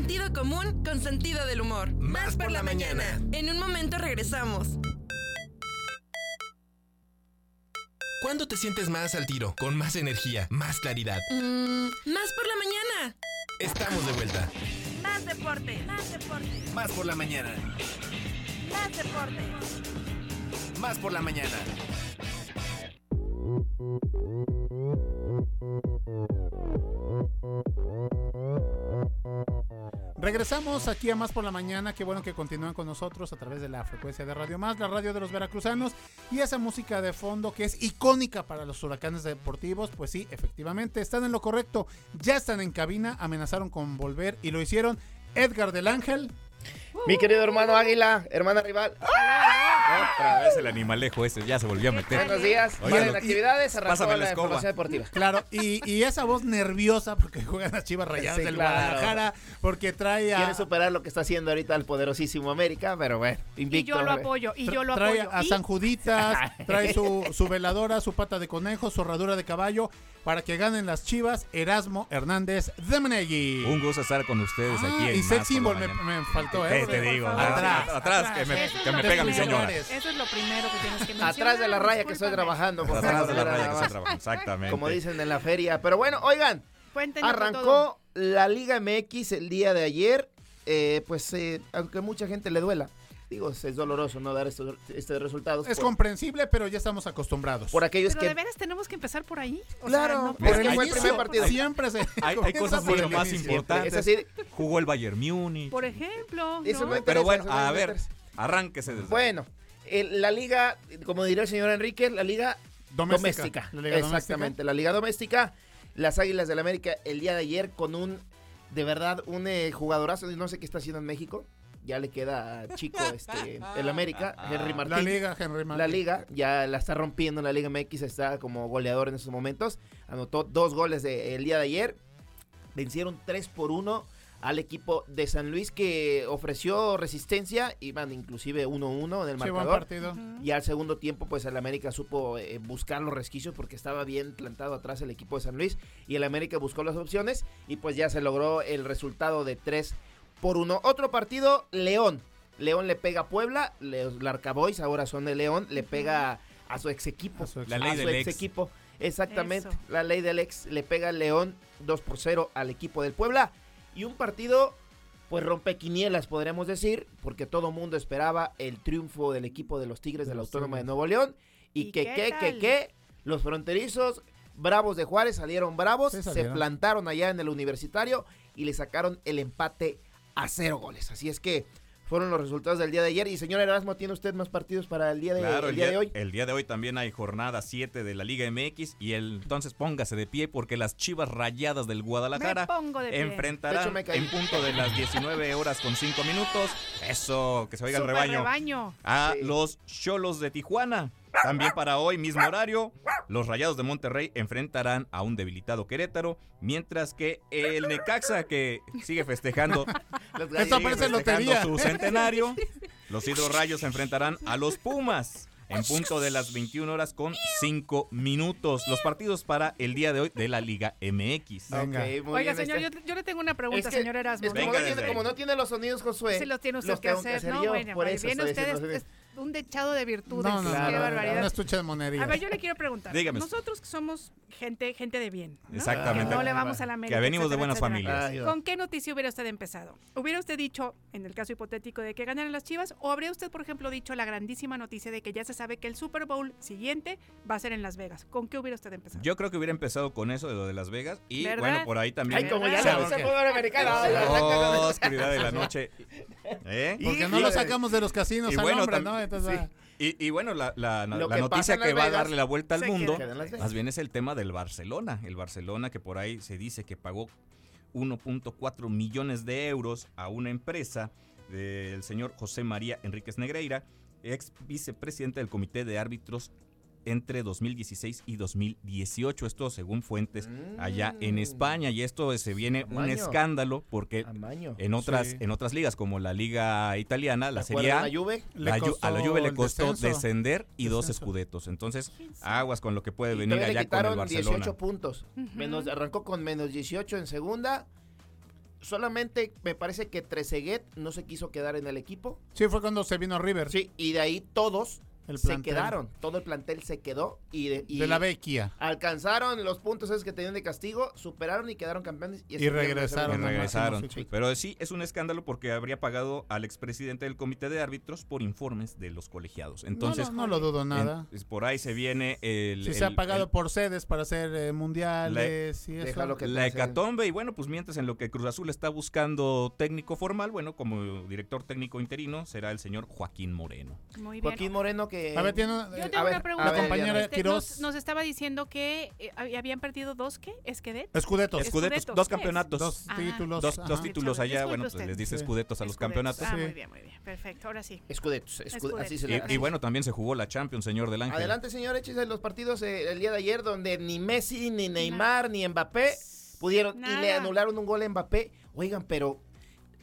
Sentido común con sentido del humor. Más por la mañana. En un momento regresamos. ¿Cuándo te sientes más al tiro? Con más energía, más claridad. Mm, más por la mañana. Estamos de vuelta. Más deporte, más deporte, Más por la mañana. más deporte. Más por la mañana. Regresamos aquí a Más por la Mañana. Qué bueno que continúan con nosotros a través de la frecuencia de Radio Más, la radio de los veracruzanos. Y esa música de fondo que es icónica para los huracanes deportivos. Pues sí, efectivamente, están en lo correcto. Ya están en cabina, amenazaron con volver y lo hicieron Edgar del Ángel. Mi querido hermano Águila, hermana rival. Otra vez el animalejo ese ya se volvió a meter. Buenos días. Oigan, y- actividades, arrancó la información deportiva. Claro, y, y esa voz nerviosa porque juegan las chivas rayadas Sí, del claro. Guadalajara, porque trae a. Quiere superar lo que está haciendo ahorita el poderosísimo América, pero bueno, Y invicto. yo lo apoyo, y yo lo trae apoyo. a Y- San Juditas, trae su, su veladora, su pata de conejo, su herradura de caballo, para que ganen las chivas, Erasmo Hernández de Menegui. Un gusto estar con ustedes Ah, aquí en y sex symbol me faltó, ¿eh? Te digo, Atrás, atrás, que me, que me pega mi primero. señora. Eso es lo primero que tienes que mencionar. Atrás de la raya que estoy trabajando, Atrás de la raya que estoy trabajando, exactamente. Como dicen en la feria. Pero bueno, oigan, arrancó la Liga MX el día de ayer. Eh, pues, eh, aunque mucha gente le duela, digo, es doloroso no dar estos, estos resultados. Es por, comprensible, pero ya estamos acostumbrados. por aquellos Pero de que. veres tenemos que empezar por ahí. O Claro, sea, no por el primer partido. Siempre se. Hay, hay cosas por mucho más inicio. importantes. Es así, Jugó el Bayern Múnich. Por ejemplo, Pero bueno, a ver, arránquese desde Bueno, el- la liga, como diría el señor Enrique, la liga Doméstica. doméstica. La liga doméstica. Exactamente, la liga doméstica. Las Águilas del América el día de ayer con un, de verdad, un eh, jugadorazo. No sé qué está haciendo en México. Ya le queda chico este, el América, Henry Martín. La liga, Henry Martín. La liga ya la está rompiendo en la Liga MX, está como goleador en estos momentos. Anotó dos goles de- el día de ayer. Vencieron 3 por 1 al equipo de San Luis que ofreció resistencia. Iban inclusive 1-1 en el Sí, buen marcador. partido. Y al segundo tiempo, pues el América supo eh, buscar los resquicios porque estaba bien plantado atrás el equipo de San Luis. Y el América buscó las opciones y pues ya se logró el resultado de 3 por 1. Otro partido, León. León le pega a Puebla, los Larcaboys ahora son de León, le pega a su ex equipo. A su ex- La ley a su del ex ex. equipo. Exactamente, Eso. la ley del ex le pega a León 2 por 0 al equipo del Puebla. Y un partido pues rompequinielas, podríamos decir, porque todo mundo esperaba el triunfo del equipo de los Tigres De la los Autónoma de. Nuevo León. Y, ¿Y que, qué que, que, que, los fronterizos bravos de Juárez salieron bravos, Sí, se plantaron allá en el universitario y le sacaron el empate a cero goles. Así es que fueron los resultados del día de ayer. Y señor Erasmo, ¿tiene usted más partidos para el día de, Claro, el día de hoy? el día de hoy también hay jornada 7 de la Liga MX y el, entonces póngase de pie porque las Chivas Rayadas del Guadalajara Me pongo de pie. De enfrentarán hecho, me caí. en punto de las 19 horas con 5 minutos. Eso, que se oiga el Super rebaño. rebaño. A Sí. los Cholos de Tijuana. También para hoy, mismo horario, los Rayados de Monterrey enfrentarán a un debilitado Querétaro, mientras que el Necaxa, que sigue festejando, sigue su centenario, los hidrorrayos se enfrentarán a los Pumas en punto de las 21 horas con 5 minutos. Los partidos para el día de hoy de la Liga MX. Venga. Ok, muy Oiga, bien, señor, este- yo, yo le tengo una pregunta, Es que- señor Erasmo. Es como, Venga no tiene, desde como ahí. no tiene los sonidos, Josué. Se los tiene usted los que tengo que hacer, ¿no? yo, Bueno, por eso viene estoy usted, un dechado de virtudes. No, no, qué Claro, barbaridad. un estuche de monerías. A ver, yo le quiero preguntar. Dígame. Nosotros que somos gente, gente de bien. ¿no? Exactamente. Que no le vamos a la América. Que venimos de buenas etcétera. familias. Ay, ¿Con qué noticia hubiera usted empezado? ¿Hubiera usted dicho, en el caso hipotético de que ganaran las Chivas, o habría usted, por ejemplo, dicho la grandísima noticia de que ya se sabe que el Super Bowl siguiente va a ser en Las Vegas? ¿Con qué hubiera usted empezado? Yo creo que hubiera empezado con eso de lo de Las Vegas y ¿Verdad? bueno, por ahí también. Ay, como ya fútbol americano. oscuridad de la noche. ¿Eh? Porque no lo sacamos de los casinos y al bueno, hombre, ¿no? Entonces, sí. ah, Y, y bueno, la, la- Lo la que noticia que va a darle la vuelta al mundo, más bien es el tema del Barcelona. El Barcelona que por ahí se dice que pagó 1.4 millones de euros a una empresa del señor José María Enríquez Negreira, ex vicepresidente del Comité de Árbitros entre 2016 y 2018. Esto según fuentes allá en Mm. España. Y esto se viene un escándalo porque Amaño. en otras, Sí. en otras ligas como la liga italiana, la ¿Te Serie A, la Juve? le la Ju- a la costó Juve le costó descenso. descender y dos escudetos. Entonces, aguas con lo que puede Y venir le allá con el quitaron Barcelona. 18 puntos. Ujú. Menos, arrancó con menos 18 en segunda. Solamente me parece que Trezeguet no se quiso quedar en el equipo. Sí, fue cuando se vino River. Sí, y de ahí todos el se quedaron. Todo el plantel se quedó y, de, y De la Vecchia. alcanzaron los puntos esos que tenían de castigo, superaron y quedaron campeones. Y regresaron Y regresaron. Pero sí, es un escándalo porque habría pagado al expresidente del comité de árbitros por informes de los colegiados. Entonces, no, no, no lo dudo nada. en- por ahí se viene el... si el- se ha pagado el- por sedes para hacer eh, mundiales y eso. Que la hecatombe y bueno, pues mientras en lo que Cruz Azul está buscando técnico formal, bueno, como director técnico interino será el señor Joaquín Moreno. Muy bien. Joaquín Moreno que... A ver, tiene Yo eh, tengo a ver, una a pregunta. ver, la compañera Este, Quiroz. nos, nos estaba diciendo que eh, hab- habían perdido dos, ¿qué? ¿Esquedet? Escudetos. Escudetos, Escudetos, dos campeonatos. Dos Ah. títulos. Dos, títulos allá, Disculpe bueno, pues usted. les dice Sí. escudetos a los Escudetos. campeonatos. Ah, Sí. muy bien, muy bien. Perfecto, ahora sí. Escudetos, escu- Escudetos. así se Y, y bueno, también se jugó la Champions, señor del Ángel. Adelante, señor, échese los partidos eh, el día de ayer donde ni Messi, ni Neymar, ni Mbappé pudieron y le anularon un gol a Mbappé. Oigan, pero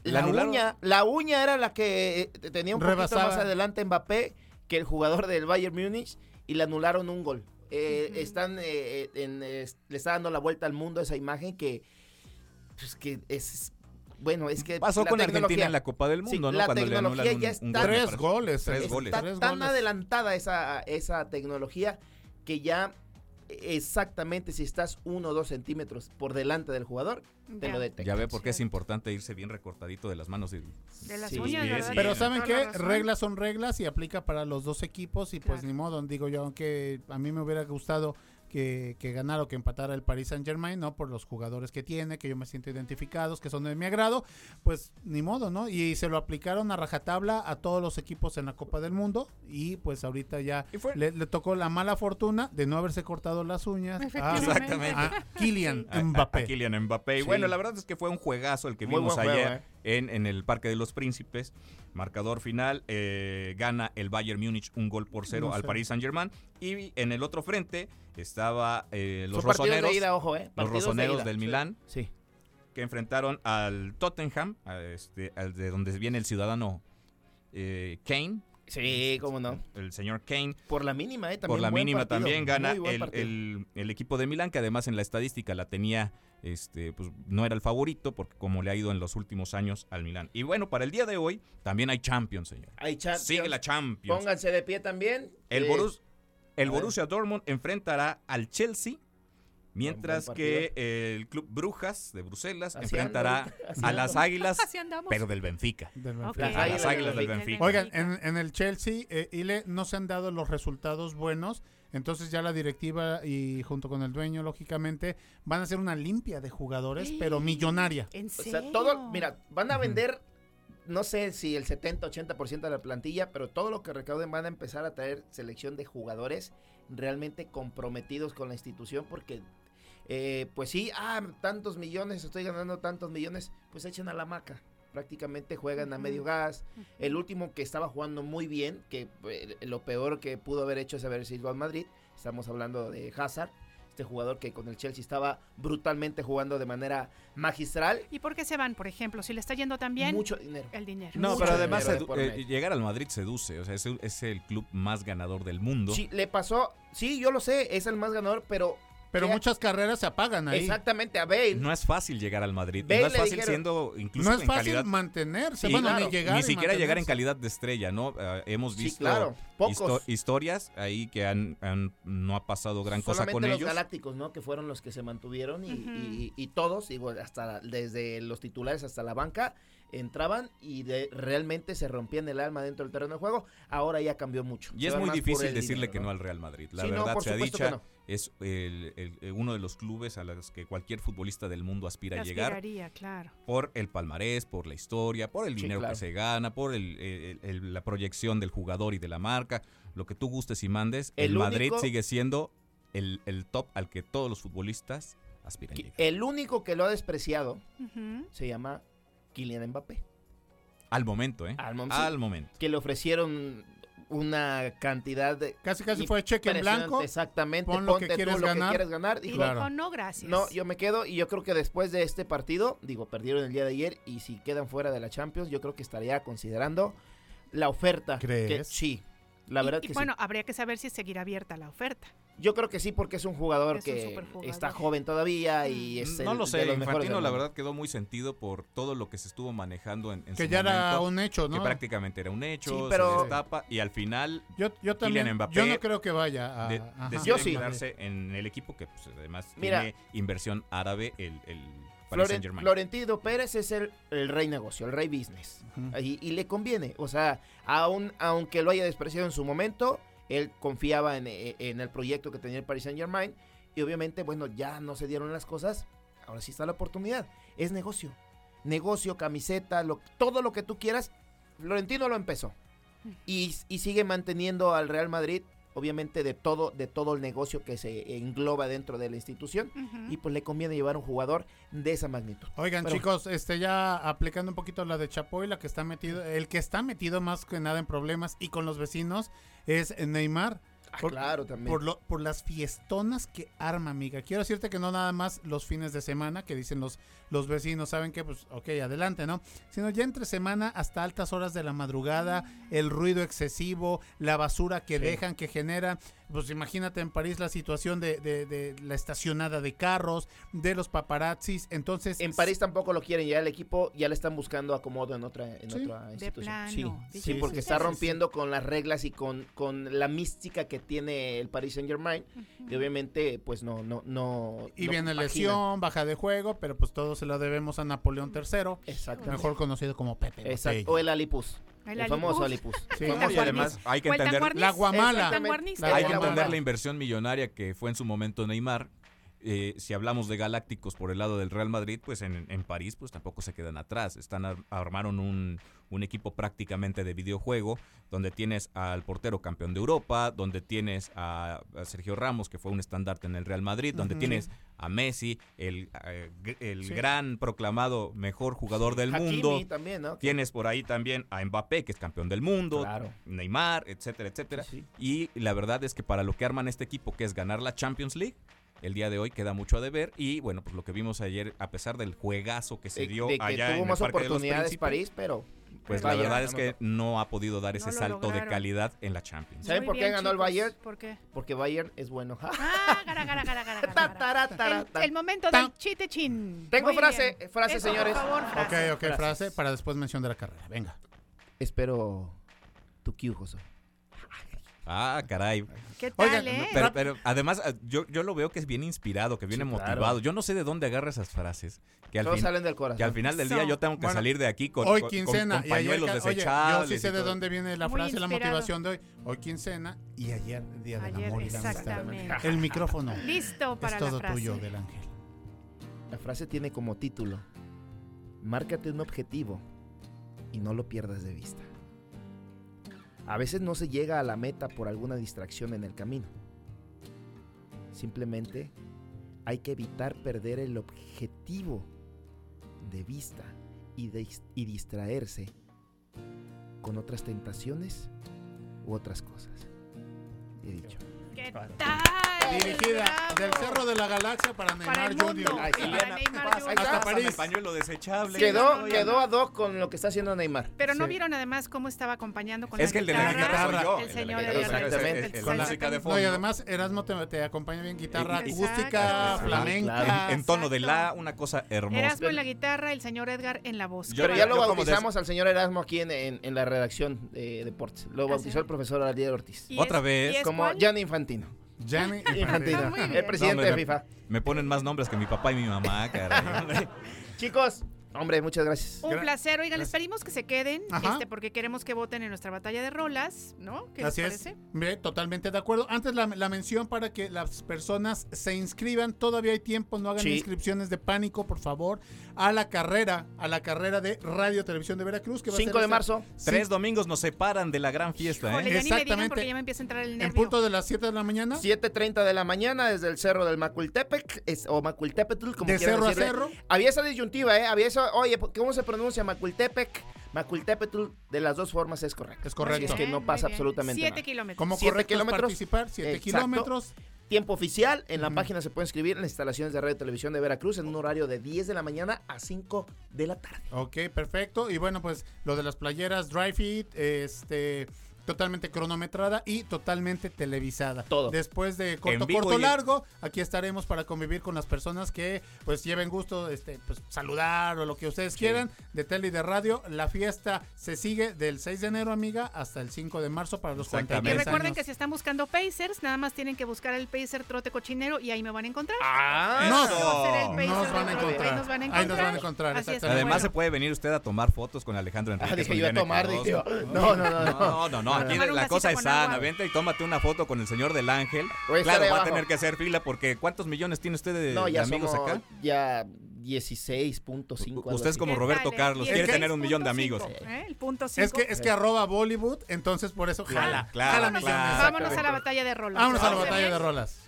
¿Le la uña, la uña era la que tenía un poquito Rebasaba. más adelante Mbappé que el jugador del Bayern Múnich y le anularon un gol. Eh. Están eh, en, eh, le está dando la vuelta al mundo esa imagen que pues que es bueno, es que Pasó la con Argentina en la Copa del Sí, Mundo, ¿no? la Cuando le tecnología un, ya un está- gol, me Tres goles. Tres goles. Está Tres tan goles. adelantada esa, esa tecnología que ya exactamente si estás uno o dos centímetros por delante del jugador, te lo detecta. Ya ve por qué es importante irse bien recortadito de las manos. Y, De las Sí, uñas, sí, ¿verdad? sí. Pero ¿saben qué? Reglas son reglas y aplica para los dos equipos y pues Claro. ni modo, digo yo, aunque a mí me hubiera gustado que, que ganara o que empatara el Paris Saint Germain, ¿no? Por los jugadores que tiene, que yo me siento identificados, que son de mi agrado, pues ni modo, ¿no? Y se lo aplicaron a rajatabla a todos los equipos en la Copa del Mundo y pues ahorita ya le, le tocó la mala fortuna de no haberse cortado las uñas a, Efectivamente. Exactamente. a Kylian a- a- Mbappé. a Kylian Mbappé. Y Sí. bueno, la verdad es que fue un juegazo el que Muy vimos juego, ayer ¿eh? en, en el Parque de los Príncipes. Marcador final, eh, gana el Bayern Múnich un gol por cero No al. Paris Saint Germain. Y en el otro frente estaba eh, los Son rosoneros, de ida, ojo, ¿eh? los de rosoneros del. Milán, Sí. que enfrentaron al Tottenham, a este, al de donde viene el ciudadano eh, Kane, Sí, cómo no. el señor Kane. Por la mínima, ¿eh? También por la mínima partido, también gana el- el equipo de Milán, que además en la estadística la tenía, este, pues no era el favorito, porque como le ha ido en los últimos años al Milán. Y bueno, para el día de hoy también hay Champions, señor. Hay Champions. Sigue la Champions. Pónganse de pie también. El, Eh, Borus- el. Borussia Dortmund enfrentará al Chelsea, Mientras que el Club Brujas de Bruselas Así enfrentará a las Águilas, Así andamos. pero del Benfica. Del. A las Águilas del Benfica. Oigan, en, en el Chelsea, eh, Ile, no se han dado los resultados buenos. Entonces ya la directiva y junto con el dueño, lógicamente, van a hacer una limpia de jugadores, pero millonaria. ¿En O serio? sea, todo, mira, van a vender, no sé si el 70-80% de la plantilla, pero todo lo que recauden van a empezar a traer selección de jugadores realmente comprometidos con la institución porque, eh, pues sí, ah, tantos millones, estoy ganando tantos millones, pues echen a la maca. Prácticamente juegan a medio gas. El último que estaba jugando muy bien, que eh, lo peor que pudo haber hecho es haber sido al Madrid. Estamos hablando de Hazard, este jugador que con el Chelsea estaba brutalmente jugando de manera magistral. ¿Y por qué se van, por ejemplo? Si le está yendo tan bien, Mucho dinero. el dinero. No, Mucho pero además eh, llegar al Madrid seduce, o sea, es, el- es el club más ganador del mundo. Sí, le pasó, sí, yo lo sé, es el más ganador, pero Pero muchas carreras se apagan ahí. exactamente a Bale. No es fácil llegar al Madrid, Bale no es fácil dijeron- siendo incluso No es en fácil calidad mantenerse. Sí, bueno, claro. ni llegar. ni siquiera llegar en calidad de estrella, ¿no? Eh, hemos sí, visto claro, pocos. histo- historias ahí que han, han- no ha pasado gran cosa Solamente con los ellos. galácticos, ¿no? Que fueron los que se mantuvieron y, Ujú. y- y todos, digo, hasta desde los titulares hasta la banca, entraban y de, realmente se rompían el alma dentro del terreno de juego. Ahora ya cambió mucho. Y Se es muy difícil decirle dinero, que no al Real Madrid. La Sí, no, verdad por sea supuesto que dicha, no. Es el- el- uno de los clubes a los que cualquier futbolista del mundo aspira a llegar Aspiraría, claro. por el palmarés, por la historia, por el Sí, dinero claro. que se gana, por el- el- el- la proyección del jugador y de la marca, lo que tú gustes y mandes. El, El Madrid único- sigue siendo el, el top al que todos los futbolistas aspiran Que llegar. El único que lo ha despreciado se llama Kylian Mbappé. Al momento, ¿eh? Al mom- Al momento. que le ofrecieron una cantidad de Casi, casi fue cheque en blanco. Exactamente, pon lo que ponte tú quieres lo ganar. que quieres ganar. Y Claro. dijo, no, gracias. No, yo me quedo y yo creo que después de este partido, digo, perdieron el día de ayer y si quedan fuera de la Champions, yo creo que estaría considerando la oferta. ¿Crees? Que, sí, la Y- verdad y, que bueno, sí. habría que saber si seguirá abierta la oferta. Yo creo que sí porque es un jugador Es que está joven todavía y Mm. es no el- lo de sé, los mejores Infantino la verdad quedó muy sentido por todo lo que se estuvo manejando en, en Que su ya era un hecho, que ¿no? prácticamente era un hecho, Sí, se pero- destapa y al final Yo, yo también. Mbappé yo no creo que vaya a. de- ajá. decide Yo sí. quedarse en el equipo que pues, además Mira. tiene inversión árabe, el, el Paris. Florentino Pérez es el, el rey negocio, el rey business. Y, y le conviene. O sea, aun, aunque lo haya despreciado en su momento, él confiaba en, eh, en el proyecto que tenía el Paris Saint Germain. Y obviamente, bueno, ya no se dieron las cosas. Ahora sí está la oportunidad. Es negocio. Negocio, camiseta, lo, todo lo que tú quieras. Florentino lo empezó. Y, y sigue manteniendo al Real Madrid, obviamente, de todo, de todo el negocio que se engloba dentro de la institución. Y pues le conviene llevar un jugador de esa magnitud. Oigan, Pero- chicos, este ya aplicando un poquito la de Chapoy, la que está metido, el que está metido más que nada en problemas y con los vecinos es Neymar. Ah, Por- claro, también. Por, lo, por las fiestonas que arma, amiga. Quiero decirte que no nada más los fines de semana, que dicen los, los vecinos, saben que, pues, ok, adelante, ¿no? Sino ya entre semana hasta altas horas de la madrugada, el ruido excesivo, la basura que Sí. dejan, que generan. Pues imagínate en París la situación de, de- de la estacionada de carros, de los paparazzis. Entonces, En París tampoco lo quieren ya el equipo, ya le están buscando acomodo en otra, en Sí. otra institución. plano, sí, porque está rompiendo con las reglas y con, con la mística que tiene el Paris Saint Germain. Y obviamente, pues no, no, no. y no viene compagina. lesión, baja de juego, pero pues todo se lo debemos a Napoleón III, Exactamente. mejor conocido como Pepe. Exacto. O el Alipus. El El, famoso. Alipus. Sí. Famoso No, y Guarniz. además hay que entender. La Guamala. Hay que entender la inversión millonaria que fue en su momento Neymar. Eh, si hablamos de galácticos por el lado del Real Madrid, pues en, en París pues tampoco se quedan atrás. Están ar- armaron un, un equipo prácticamente de videojuego donde tienes al portero campeón de Europa, donde tienes a, a Sergio Ramos que fue un estandarte en el Real Madrid, donde tienes a Messi, el, eh, el Sí. gran proclamado mejor jugador del Hakimi mundo. también, ¿no? Tienes por ahí también a Mbappé, que es campeón del mundo, Claro. Neymar, etcétera, etcétera. Sí. Y la verdad es que para lo que arman este equipo, que es ganar la Champions League, el día de hoy queda mucho a deber. Y bueno, pues lo que vimos ayer, a pesar del juegazo que se De- dio de que allá tuvo en más el Parque de los oportunidades París, pero. pues la verdad es que no ha podido dar ese No lo salto de lograron. calidad en la Champions. ¿Saben por qué bien, ganó el chicos. Bayern? ¿Por qué? Porque Bayern es bueno. Ah, gara, gara, gara, El, el momento del chiste chin. Tengo Muy frase, bien. frase, Eso, señores. Por favor, Ok, frase. ok, Gracias. frase para después mención de la carrera. Venga. Espero tu cue, José. Ah, caray. ¿Qué tal, Oigan, eh? Pero, pero además, ah, yo, yo lo veo que es bien inspirado, que viene Sí, claro. motivado. Yo no sé de dónde agarra esas frases. Que al, Todos fin- salen del corazón. que al final del día yo tengo que Bueno, salir de aquí con, hoy con- quincena con y ayer ca- oye, desechables. yo sí sé de dónde viene la Muy frase, la motivación de hoy. Hoy quincena y ayer día del Ayer, amor y la amistad. exactamente. El micrófono Listo para es la todo frase. tuyo del ángel. La frase tiene como título, márcate un objetivo y no lo pierdas de vista. A veces no se llega a la meta por alguna distracción en el camino. Simplemente hay que evitar perder el objetivo de vista y, dis- y distraerse con otras tentaciones u otras cosas. He dicho. ¿Qué tal? Dirigida Bravo. del Cerro de la Galaxia para Neymar está. Hasta París. El pañuelo desechable. Quedó, quedó ad hoc con lo que está haciendo Neymar. Pero no Sí. vieron además cómo estaba acompañando con Es la que el de la guitarra, guitarra soy yo. el el de señor guitarra, Exactamente. Con la música de No, fondo. y además Erasmo te, te acompaña bien guitarra acústica, Exacto. flamenca. Claro. En tono de la, una cosa hermosa. Erasmo en la guitarra, el señor Edgar en la voz. Pero ya lo bautizamos al señor Erasmo aquí en, la redacción de deportes. Lo ¿Ah, bautizó el profesor Ariel Ortiz. ¿Y Otra vez. Como? Gianni Infantino. Gianni Infantino. El presidente No, me- de FIFA. Me ponen más nombres que mi papá y mi mamá, caray. Chicos, hombre, muchas gracias. Un Gra- placer. Oigan, les pedimos que se queden, Ajá. este, porque queremos que voten en nuestra batalla de rolas, ¿no? ¿Qué Así les es. parece? Bien, totalmente de acuerdo. Antes la, la mención para que las personas se inscriban. Todavía hay tiempo, no hagan Sí. inscripciones de pánico, por favor. A la carrera, a la carrera de Radio Televisión de Veracruz. Que va a 5 ser de este- marzo. Tres domingos nos separan de la gran fiesta, Híjole, ¿eh? ya ni me digan Exactamente. porque ya me empieza a entrar el En nervio. punto de las 7 de la mañana. 7.30 de la mañana desde el cerro del Macultepec, es- o Macultepetl, como de cerro a cerro. Había esa disyuntiva, ¿eh? Había eso, oye, ¿cómo se pronuncia Macultepec? Macultepetl, de las dos formas es correcto. Es correcto. Es que no pasa absolutamente Siete nada. kilómetros. Como Siete correcto kilómetros. participar, 7 Exacto. kilómetros. Tiempo oficial, en la página se puede inscribir en las instalaciones de Radio y Televisión de Veracruz en un horario de 10 de la mañana a 5 de la tarde. Ok, perfecto. Y bueno, pues lo de las playeras Dry Fit, este totalmente cronometrada y totalmente televisada. Todo. Después de corto, En vivo corto, y largo, aquí estaremos para convivir con las personas que pues lleven gusto, este, pues saludar o lo que ustedes quieran de tele y de radio. La fiesta se sigue del 6 de enero, amiga, hasta el 5 de marzo para los Exactamente. Y 43 recuerden años. que si están buscando Pacers, nada más tienen que buscar el Pacer Trote Cochinero y ahí me van a encontrar. ¡Ah! Nos- nos van a encontrar. Ahí nos van a encontrar. nos van a encontrar, Así es, exactamente. Además bueno. se puede venir usted a tomar fotos con Alejandro Enrique. Ah, dije yo a tomar, dije yo. No, no, no. No, no, no, aquí la cosa es sana. agua. Vente y tómate una foto con el señor del ángel. Estar Claro, va a tener que hacer fila porque ¿cuántos millones tiene usted de, No, de ya amigos somos acá? ya 16.5. algo Usted es como ¿Qué Roberto? Carlos, quiere tener un millón de 6.5, amigos. ¿eh? El punto Es 5. que, es que arroba Bollywood, entonces por eso jala. Claro, jala claro. millones. Vámonos a la batalla de rolas. Vámonos a la ¿Parece batalla de rolas.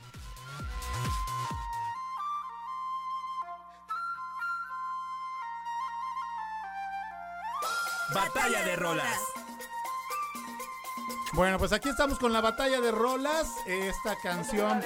Batalla de rolas. Bueno, pues aquí estamos con la batalla de rolas. Esta canción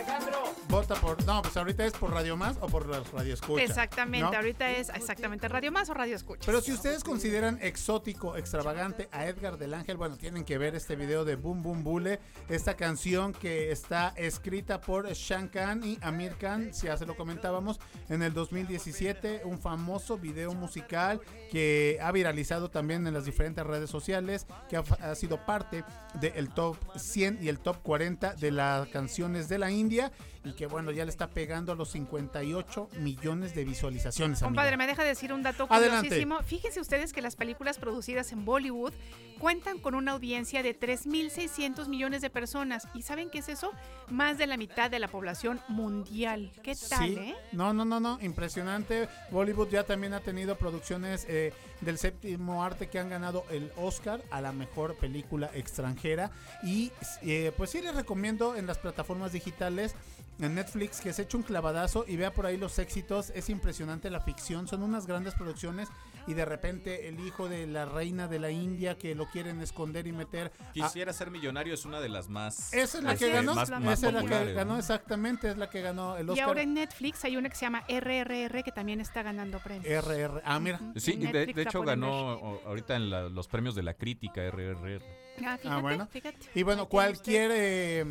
vota por. No, pues ahorita es por Radio Más o por Radio Escucha. Exactamente, ¿no? ahorita es exactamente Radio Más o Radio Escucha. Pero si ustedes consideran exótico, extravagante a Edgar del Ángel, bueno, tienen que ver este video de Boom Boom Bule, esta canción que está escrita por Shan Khan y Amir Khan, si ya se lo comentábamos, en el 2017, un famoso video musical que ha viralizado también en las diferentes redes sociales, que ha, ha sido parte del top 100 y el top 40 de las canciones de la India y que bueno, ya le está pegando a los 58 millones de visualizaciones. Compadre, me deja decir un dato Adelante. curiosísimo. Fíjense ustedes que las películas producidas en Bollywood cuentan con una audiencia de 3.600 millones de personas. ¿Y saben qué es eso? Más de la mitad de la población mundial. ¿Qué tal, Sí. eh? No, no, no, no, impresionante. Bollywood ya también ha tenido producciones eh, del séptimo arte que han ganado el Oscar a la mejor película extranjera. Y eh, pues sí les recomiendo en las plataformas digitales, en Netflix, que se eche un clavadazo y vea por ahí los éxitos. Es impresionante la ficción, son unas grandes producciones y de repente el hijo de la reina de la India que lo quieren esconder y meter... a- Quisiera ser millonario es una de las más. esa es la que es, ganó, más- más esa es la que ganó exactamente, es la que ganó el Y Oscar. ahora en Netflix hay una que se llama RRR que también está ganando premios. RR. Ah, mira. Sí, de, hecho ganó ahorita en la- los premios de la crítica RRR. Ah, fíjate, bueno. fíjate. Y bueno, cualquier eh,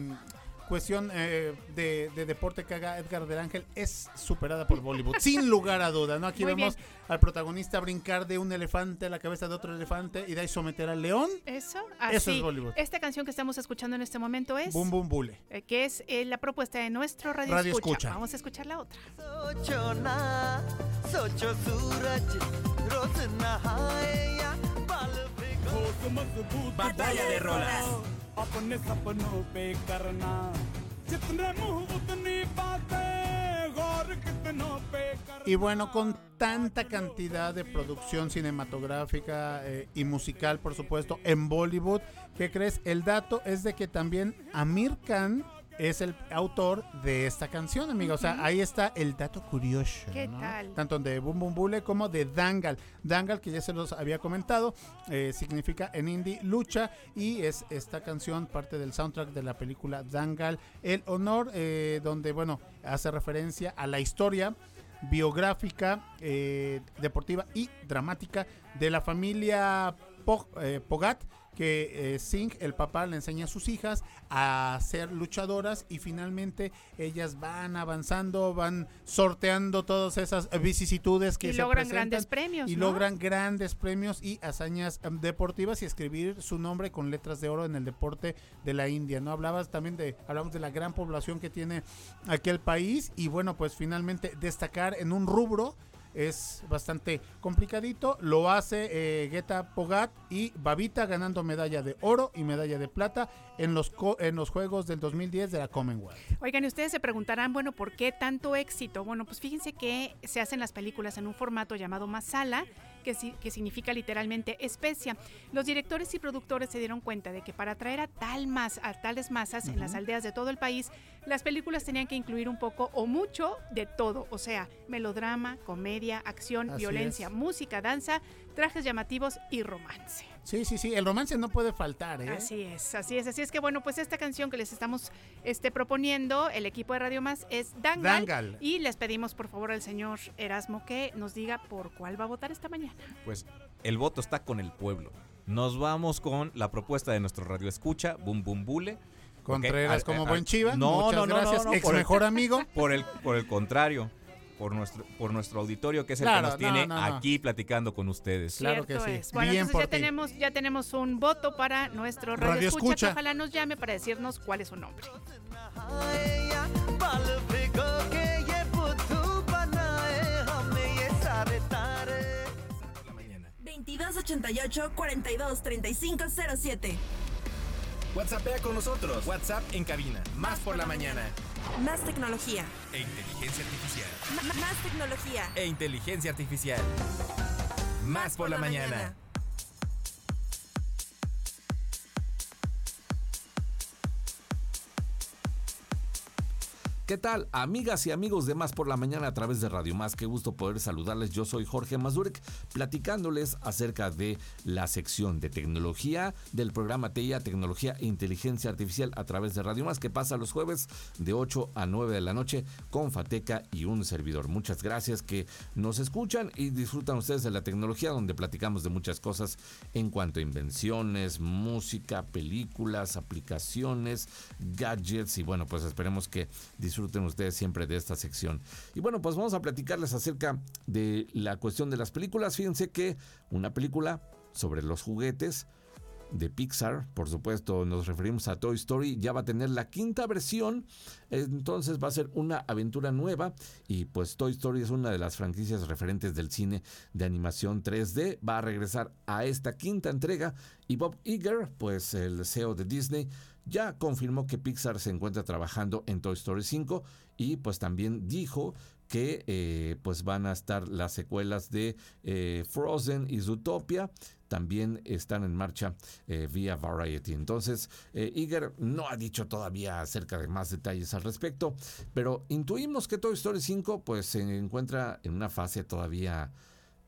cuestión eh, de, deporte que haga Edgar del Ángel es superada por Bollywood, sin lugar a duda, ¿no? Aquí vemos al protagonista brincar de un elefante a la cabeza de otro elefante y de ahí someter al león. Eso, así. Eso es Bollywood. Esta canción que estamos escuchando en este momento es... Bum Bum Bule. Eh, que es eh, la propuesta de nuestro Radio, radio escucha. Vamos a escuchar la otra. Batalla de rolas. अपने सपनों पे करना जितने मुंह उतनी बातें गौर कितनों पे करना Y bueno, con tanta cantidad de producción cinematográfica eh, y musical, por supuesto, en Bollywood, ¿qué crees? El dato es de que también Amir Khan es el autor de esta canción, amiga. O sea, ahí está el dato curioso. ¿Qué ¿no? tal? Tanto de Boom Boom Bule como de Dangal. Dangal, que ya se los había comentado, eh, significa en hindi lucha y es esta canción parte del soundtrack de la película Dangal, El Honor, eh, donde, bueno, hace referencia a la historia biográfica, eh, deportiva y dramática de la familia Po- Pogat, que eh, Singh, el papá, le enseña a sus hijas a ser luchadoras y finalmente ellas van avanzando, van sorteando todas esas vicisitudes que Y se logran presentan grandes premios, y ¿no? logran grandes premios y hazañas em, deportivas y escribir su nombre con letras de oro en el deporte de la India, ¿no? Hablabas también de hablamos de la gran población que tiene aquí el país y bueno, pues finalmente destacar en un rubro es bastante complicadito. Lo hace eh, Geta Pogat y Babita ganando medalla de oro y medalla de plata en los, co- en los Juegos del 2010 de la Commonwealth. Oigan, y ustedes se preguntarán, bueno, ¿por qué tanto éxito? Bueno, pues fíjense que se hacen las películas en un formato llamado masala, que, si- que significa literalmente especia. Los directores y productores se dieron cuenta de que para atraer a, tal mas, a tales masas en las aldeas de todo el país, las películas tenían que incluir un poco o mucho de todo, o sea, melodrama, comedia, acción, Así violencia, es. música, danza, trajes llamativos y romance. Sí, sí, sí, el romance no puede faltar, ¿eh? Así es, así es, así es que bueno, pues esta canción que les estamos este, proponiendo, el equipo de Radio Más, es Dangal, Dangal. Y les pedimos por favor al señor Erasmo que nos diga por cuál va a votar esta mañana. Pues el voto está con el pueblo. Nos vamos con la propuesta de nuestro radio escucha, Boom Boom Bule. Contreras como a- a- buen chiva. No, Muchas no, no, gracias. no, no, Ex el- mejor amigo. Por el, por el contrario, por nuestro, por nuestro auditorio, que es el claro, que nos tiene no, no, aquí platicando con ustedes. Claro Cierto que sí. Es. Bueno, Bien entonces por ya ti. tenemos, ya tenemos un voto para nuestro radio, radio escucha, escucha. Ojalá nos llame para decirnos cuál es su nombre. siete WhatsAppea con nosotros. WhatsApp en cabina. Más por la mañana. Más tecnología. E inteligencia artificial. M- más tecnología. E inteligencia artificial. Más por la mañana. ¿Qué tal, amigas y amigos de Más por la Mañana a través de Radio Más? Qué gusto poder saludarles. Yo soy Jorge Mazurek, platicándoles acerca de la sección de tecnología del programa TIA, Tecnología e Inteligencia Artificial a través de Radio Más, que pasa los jueves de 8 a 9 de la noche con Fateca y un servidor. Muchas gracias que nos escuchan y disfrutan ustedes de la tecnología, donde platicamos de muchas cosas en cuanto a invenciones, música, películas, aplicaciones, gadgets y bueno, pues esperemos que disfruten ustedes siempre de esta sección. Y bueno, pues vamos a platicarles acerca de la cuestión de las películas. Fíjense que una película sobre los juguetes de Pixar, por supuesto nos referimos a Toy Story, ya va a tener la quinta versión, entonces va a ser una aventura nueva y pues Toy Story es una de las franquicias referentes del cine de animación 3D, va a regresar a esta quinta entrega y Bob Iger, pues el CEO de Disney, ya confirmó que Pixar se encuentra trabajando en Toy Story 5 y pues también dijo que eh, pues van a estar las secuelas de eh, Frozen y Zootopia también están en marcha eh, vía Variety. Entonces, eh, Iger no ha dicho todavía acerca de más detalles al respecto, pero intuimos que Toy Story 5 pues se encuentra en una fase todavía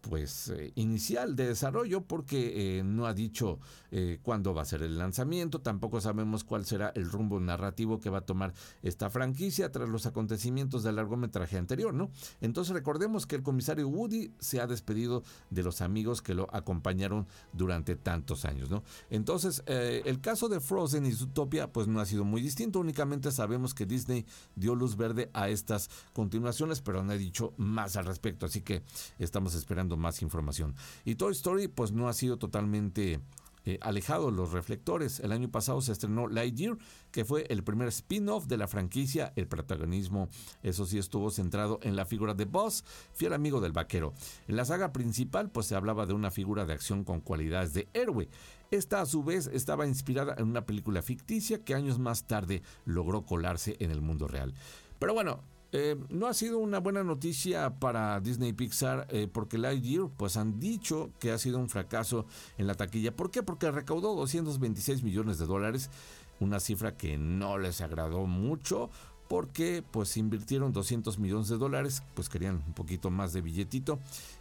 pues eh, inicial de desarrollo porque eh, no ha dicho eh, cuándo va a ser el lanzamiento, tampoco sabemos cuál será el rumbo narrativo que va a tomar esta franquicia tras los acontecimientos del largometraje anterior, ¿no? Entonces recordemos que el comisario Woody se ha despedido de los amigos que lo acompañaron durante tantos años, ¿no? Entonces el caso de Frozen y Zootopia pues no ha sido muy distinto, únicamente sabemos que Disney dio luz verde a estas continuaciones, pero no ha dicho más al respecto, así que estamos esperando más información. Y Toy Story pues no ha sido totalmente eh, alejado de los reflectores. El año pasado se estrenó Lightyear, que fue el primer spin-off de la franquicia. El protagonismo, eso sí, estuvo centrado en la figura de Buzz, fiel amigo del vaquero. En la saga principal, pues se hablaba de una figura de acción con cualidades de héroe. Esta, a su vez, estaba inspirada en una película ficticia que años más tarde logró colarse en el mundo real. Pero bueno, eh, no ha sido una buena noticia para Disney Pixar eh, porque Lightyear pues han dicho que ha sido un fracaso en la taquilla. ¿Por qué? Porque recaudó 226 millones de dólares, una cifra que no les agradó mucho porque pues invirtieron 200 millones de dólares, pues querían un poquito más de billetito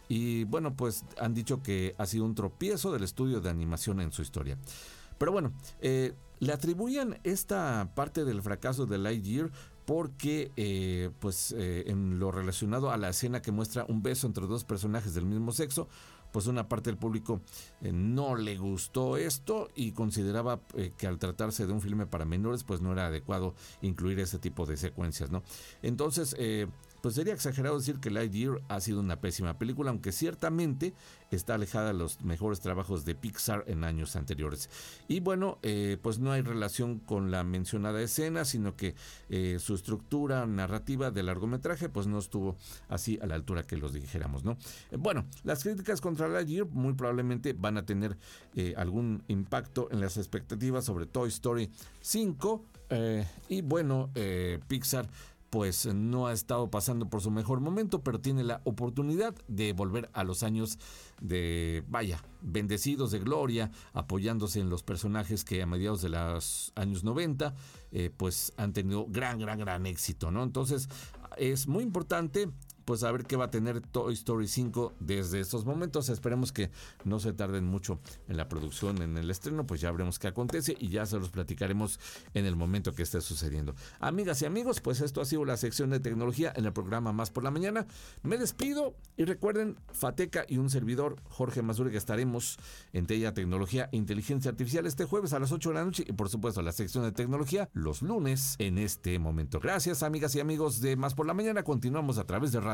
y bueno pues han dicho que ha sido un tropiezo del estudio de animación en su historia. Pero bueno, eh, le atribuyen esta parte del fracaso de Lightyear porque eh, pues eh, en lo relacionado a la escena que muestra un beso entre dos personajes del mismo sexo pues una parte del público eh, no le gustó esto y consideraba que al tratarse de un filme para menores pues no era adecuado incluir ese tipo de secuencias no entonces pues sería exagerado decir que Lightyear ha sido una pésima película, aunque ciertamente está alejada de los mejores trabajos de Pixar en años anteriores. Y bueno, eh, pues no hay relación con la mencionada escena, sino que eh, su estructura narrativa del largometraje pues no estuvo así a la altura que los dijéramos, ¿no? Eh, bueno, las críticas contra Lightyear muy probablemente van a tener algún impacto en las expectativas sobre Toy Story 5 y bueno, Pixar pues no ha estado pasando por su mejor momento, pero tiene la oportunidad de volver a los años de, vaya, bendecidos de gloria, apoyándose en los personajes que a mediados de los años 90, eh, pues han tenido gran, gran, gran éxito, ¿no? Entonces, es muy importante pues a ver qué va a tener Toy Story 5 desde estos momentos. Esperemos que no se tarden mucho en la producción, en el estreno, pues ya veremos qué acontece y ya se los platicaremos en el momento que esté sucediendo. Amigas y amigos, pues esto ha sido la sección de tecnología en el programa Más por la Mañana. Me despido y recuerden, Fateca y un servidor, Jorge Mazure, que estaremos en Tella Tecnología e Inteligencia Artificial este jueves a las 8 de la noche y por supuesto la sección de tecnología los lunes en este momento. Gracias amigas y amigos de Más por la Mañana. Continuamos a través de Radio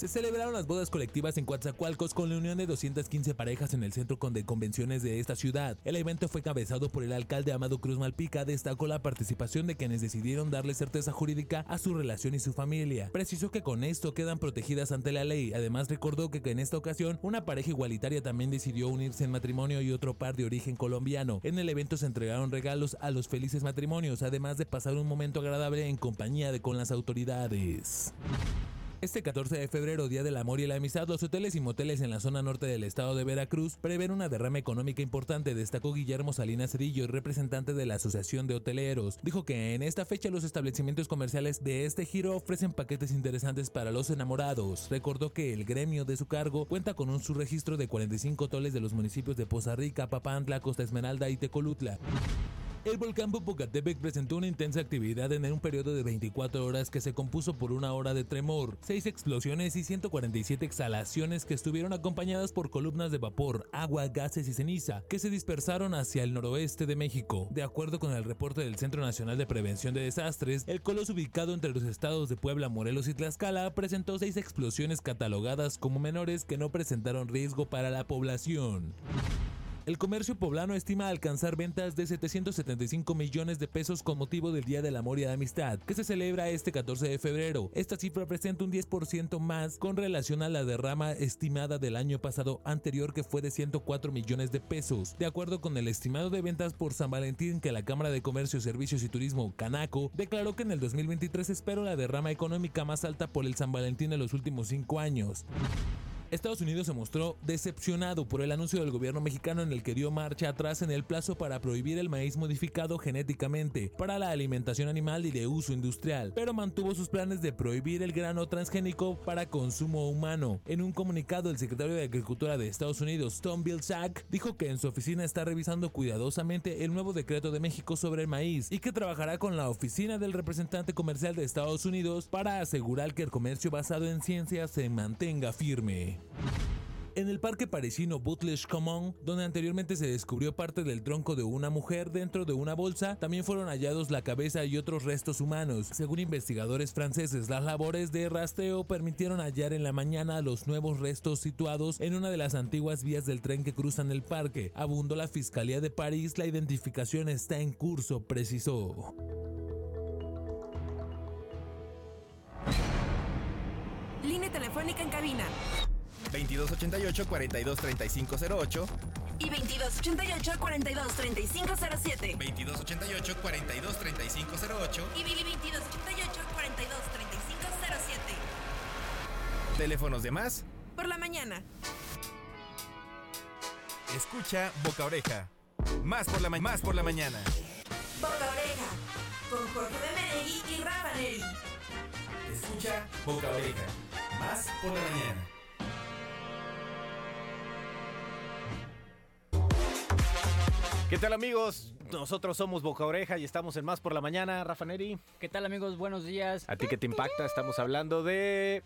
Se celebraron las bodas colectivas en Coatzacoalcos con la unión de 215 parejas en el centro de convenciones de esta ciudad. El evento fue cabezado por el alcalde Amado Cruz Malpica, destacó la participación de quienes decidieron darle certeza jurídica a su relación y su familia. Precisó que con esto quedan protegidas ante la ley. Además recordó que en esta ocasión una pareja igualitaria también decidió unirse en matrimonio y otro par de origen colombiano. En el evento se entregaron regalos a los felices matrimonios, además de pasar un momento agradable en compañía de con las autoridades. Este 14 de febrero, Día del Amor y la Amistad, los hoteles y moteles en la zona norte del estado de Veracruz prevén una derrama económica importante, destacó Guillermo Salinas Cedillo, representante de la Asociación de Hoteleros. Dijo que en esta fecha los establecimientos comerciales de este giro ofrecen paquetes interesantes para los enamorados. Recordó que el gremio de su cargo cuenta con un subregistro de 45 hoteles de los municipios de Poza Rica, Papantla, Costa Esmeralda y Tecolutla. El volcán Popocatépetl presentó una intensa actividad en un periodo de 24 horas que se compuso por una hora de tremor, 6 explosiones y 147 exhalaciones que estuvieron acompañadas por columnas de vapor, agua, gases y ceniza que se dispersaron hacia el noroeste de México. De acuerdo con el reporte del Centro Nacional de Prevención de Desastres, el coloso ubicado entre los estados de Puebla, Morelos y Tlaxcala presentó 6 explosiones catalogadas como menores que no presentaron riesgo para la población. El comercio poblano estima alcanzar ventas de 775 millones de pesos con motivo del Día del Amor y la Amistad, que se celebra este 14 de febrero. Esta cifra presenta un 10% más con relación a la derrama estimada del año pasado anterior que fue de 104 millones de pesos. De acuerdo con el estimado de ventas por San Valentín que la Cámara de Comercio, Servicios y Turismo, Canaco, declaró que en el 2023 espera la derrama económica más alta por el San Valentín en los últimos cinco años. Estados Unidos se mostró decepcionado por el anuncio del gobierno mexicano en el que dio marcha atrás en el plazo para prohibir el maíz modificado genéticamente para la alimentación animal y de uso industrial, pero mantuvo sus planes de prohibir el grano transgénico para consumo humano. En un comunicado, el secretario de Agricultura de Estados Unidos, Tom Vilsack, dijo que en su oficina está revisando cuidadosamente el nuevo decreto de México sobre el maíz y que trabajará con la oficina del representante comercial de Estados Unidos para asegurar que el comercio basado en ciencia se mantenga firme. En el parque parisino Butlish Common, donde anteriormente se descubrió parte del tronco de una mujer dentro de una bolsa, también fueron hallados la cabeza y otros restos humanos. Según investigadores franceses, las labores de rastreo permitieron hallar en la mañana los nuevos restos situados en una de las antiguas vías del tren que cruzan el parque. Abundó la Fiscalía de París, la identificación está en curso, precisó. Línea telefónica en cabina 2288-423508 y 2288-423507. 2288-423508 Y 2288-423507. Teléfonos de más. Por la mañana. Escucha Boca Oreja. Más por la, ma- más por la mañana. Boca Oreja. Con Jorge de Menegui y Rafa Neri. Escucha Boca Oreja. Más por la mañana. ¿Qué tal amigos? Nosotros somos Boca Oreja y estamos en Más por la Mañana. Rafa Neri. ¿Qué tal amigos? Buenos días. ¿A ti qué te impacta? Estamos hablando de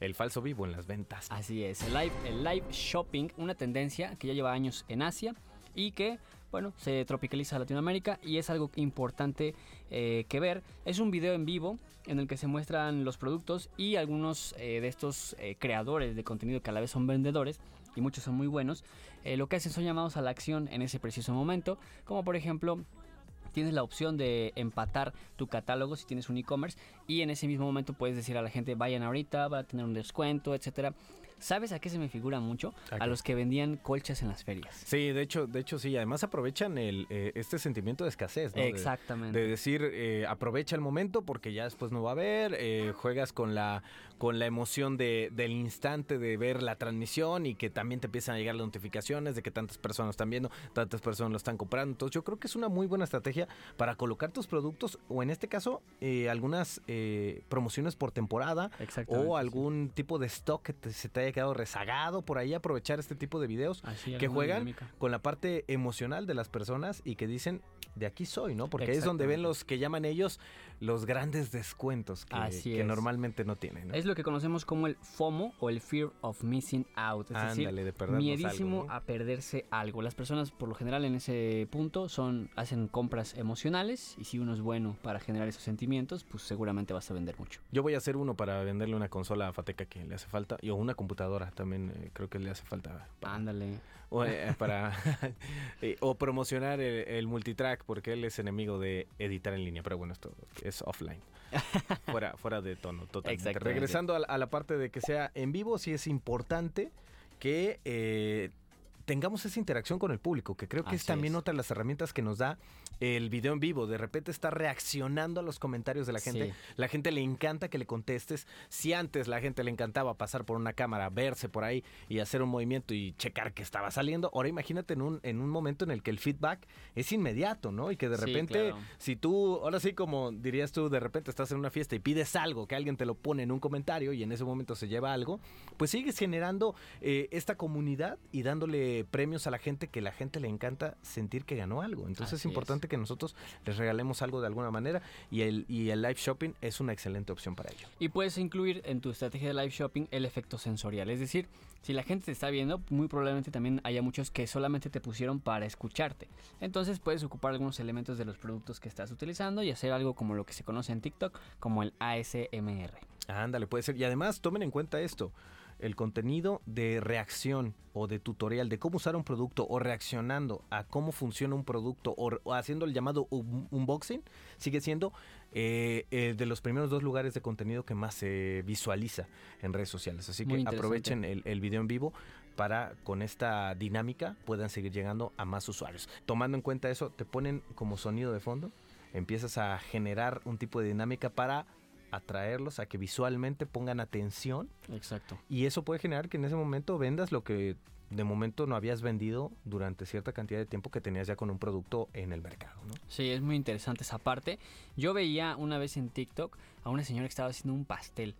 el falso vivo en las ventas. Así es, el live, el live shopping, una tendencia que ya lleva años en Asia y que, bueno, se tropicaliza a Latinoamérica y es algo importante eh, que ver. Es un video en vivo en el que se muestran los productos y algunos eh, de estos eh, creadores de contenido que a la vez son vendedores y muchos son muy buenos, eh, lo que hacen son llamados a la acción en ese preciso momento, como por ejemplo tienes la opción de empatar tu catálogo si tienes un e-commerce y en ese mismo momento puedes decir a la gente vayan ahorita, va a tener un descuento, etcétera. ¿Sabes a qué se me figura mucho? ¿A los que vendían colchas en las ferias. Sí, de hecho, de hecho sí. Además aprovechan el, eh, este sentimiento de escasez, ¿no? Exactamente. De, decir, eh, aprovecha el momento porque ya después no va a haber. eh, juegas con la con la emoción de, del instante de ver la transmisión y que también te empiezan a llegar las notificaciones de que tantas personas están viendo, tantas personas lo están comprando. Entonces yo creo que es una muy buena estrategia para colocar tus productos o en este caso algunas promociones por temporada o sí. algún tipo de stock que te- se te haya quedado rezagado por ahí aprovechar este tipo de videos Así, que juegan dinámica. con la parte emocional de las personas y que dicen de aquí soy, ¿no? Porque es donde ven los que llaman ellos los grandes descuentos que, Así que es. normalmente no tienen. ¿no? Es lo que conocemos como el FOMO o el Fear of Missing Out. Es Ándale, decir, de miedísimo algo, ¿no? a perderse algo. Las personas, por lo general, en ese punto son hacen compras emocionales y si uno es bueno para generar esos sentimientos, pues seguramente vas a vender mucho. Yo voy a hacer uno para venderle una consola a Fateca que le hace falta y o una computadora también eh, creo que le hace falta. Ándale. O, eh, para eh, o promocionar el, el multitrack porque él es enemigo de editar en línea, pero bueno, esto es offline. fuera, fuera de tono, totalmente. Regresando a, la- a la parte de que sea en vivo, sí es importante que eh, tengamos esa interacción con el público, que creo que es también es. otra de las herramientas que nos da el video en vivo. De repente está reaccionando a los comentarios de la gente. Sí. La gente le encanta que le contestes. Si antes la gente le encantaba pasar por una cámara, verse por ahí y hacer un movimiento y checar que estaba saliendo, ahora imagínate en un, en un momento en el que el feedback es inmediato, ¿no? Y que de Sí, repente, claro. si tú, ahora sí como dirías tú, de repente estás en una fiesta y pides algo, que alguien te lo pone en un comentario y en ese momento se lleva algo, pues sigues generando eh, esta comunidad y dándole premios a la gente que la gente le encanta sentir que ganó algo. Entonces Así es. importante que nosotros les regalemos algo de alguna manera y el, y el live shopping es una excelente opción para ello. Y puedes incluir en tu estrategia de live shopping el efecto sensorial. Es decir, si la gente te está viendo, muy probablemente también haya muchos que solamente te pusieron para escucharte. Entonces puedes ocupar algunos elementos de los productos que estás utilizando y hacer algo como lo que se conoce en TikTok como el ASMR. Ándale, puede ser. Y además, tomen en cuenta esto. El contenido de reacción o de tutorial de cómo usar un producto o reaccionando a cómo funciona un producto o, o haciendo el llamado un- unboxing sigue siendo eh, eh, de los primeros dos lugares de contenido que más se visualiza en redes sociales. Así Muy que aprovechen el, el video en vivo para con esta dinámica puedan seguir llegando a más usuarios. Tomando en cuenta eso, te ponen como sonido de fondo, empiezas a generar un tipo de dinámica para atraerlos a que visualmente pongan atención Exacto. y eso puede generar que en ese momento vendas lo que de momento no habías vendido durante cierta cantidad de tiempo que tenías ya con un producto en el mercado, ¿no? Sí, es muy interesante esa parte. Yo veía una vez en TikTok a una señora que estaba haciendo un pastel.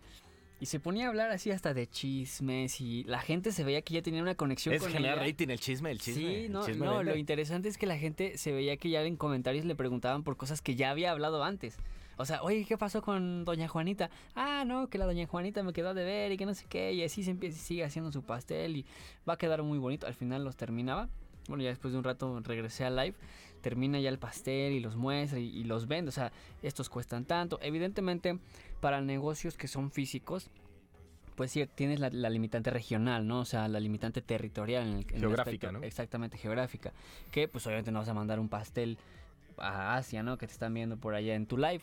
Y se ponía a hablar así hasta de chismes y la gente se veía que ya tenía una conexión Es con generar rating el chisme, el chisme. Sí, no, chisme no, lo interesante es que la gente se veía que ya en comentarios le preguntaban por cosas que ya había hablado antes. O sea, oye, ¿qué pasó con doña Juanita? Ah, no, que la doña Juanita me quedó de ver y que no sé qué. Y así se empieza, sigue haciendo su pastel y va a quedar muy bonito. Al final los terminaba. Bueno, ya después de un rato regresé al live. Termina ya el pastel y los muestra y, y los vende. O sea, estos cuestan tanto. Evidentemente, para negocios que son físicos, pues sí, tienes la, la limitante regional, ¿no? O sea, la limitante territorial. En el, en el Geográfica, aspecto- ¿no? Exactamente, geográfica. Que pues obviamente no vas a mandar un pastel a Asia, ¿no? Que te están viendo por allá en tu live.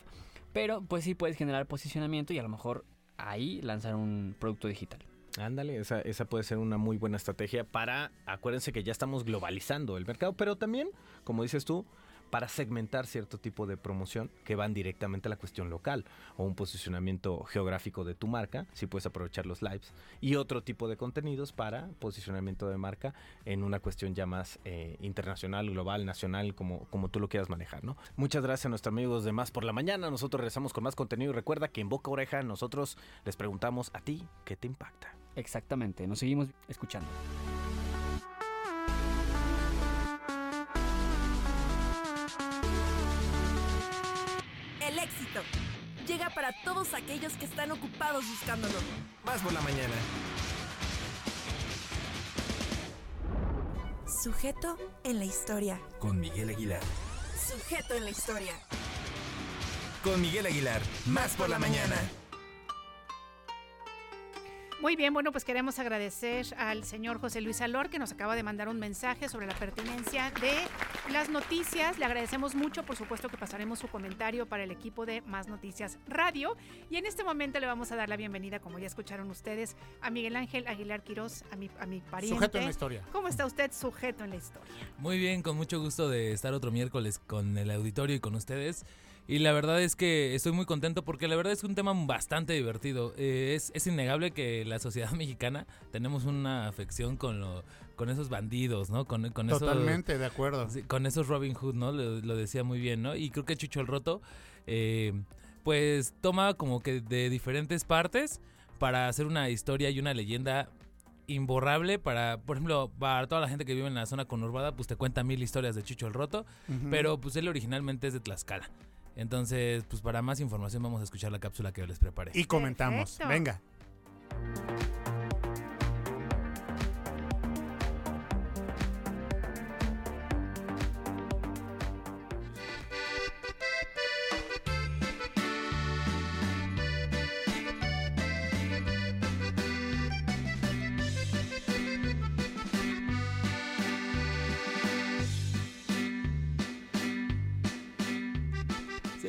Pero pues sí puedes generar posicionamiento y a lo mejor ahí lanzar un producto digital. Ándale, esa, esa puede ser una muy buena estrategia para, acuérdense que ya estamos globalizando el mercado, pero también, como dices tú, para segmentar cierto tipo de promoción que van directamente a la cuestión local o un posicionamiento geográfico de tu marca, si puedes aprovechar los lives, y otro tipo de contenidos para posicionamiento de marca en una cuestión ya más eh, internacional, global, nacional, como, como tú lo quieras manejar, ¿no? Muchas gracias a nuestros amigos de Más por la Mañana, nosotros regresamos con más contenido y recuerda que en Boca Oreja nosotros les preguntamos a ti qué te impacta. Exactamente, nos seguimos escuchando. Llega para todos aquellos que están ocupados buscándolo. Más por la mañana. Sujeto en la historia. Con Miguel Aguilar. Sujeto en la historia. Con Miguel Aguilar. Más por la mañana. Muy bien, bueno, pues queremos agradecer al señor José Luis Alor que nos acaba de mandar un mensaje sobre la pertinencia de las noticias. Le agradecemos mucho, por supuesto que pasaremos su comentario para el equipo de Más Noticias Radio. Y en este momento le vamos a dar la bienvenida, como ya escucharon ustedes, a Miguel Ángel Aguilar Quirós, a mi, a mi pariente. Sujeto en la historia. ¿Cómo está usted sujeto en la historia? Muy bien, con mucho gusto de estar otro miércoles con el auditorio y con ustedes. Y la verdad es que estoy muy contento porque la verdad es un tema bastante divertido. Eh, es, es innegable que la sociedad mexicana tenemos una afección con, lo, con esos bandidos, ¿no? Con, con esos- Totalmente de acuerdo. Con esos Robin Hood, ¿no? Lo, lo decía muy bien, ¿no? Y creo que Chucho el Roto, eh, pues toma como que de diferentes partes para hacer una historia y una leyenda imborrable para, por ejemplo, para toda la gente que vive en la zona conurbada, pues te cuenta mil historias de Chucho el Roto, pero pues él originalmente es de Tlaxcala. Entonces, pues para más información vamos a escuchar la cápsula que yo les preparé. Y comentamos. Perfecto. Venga.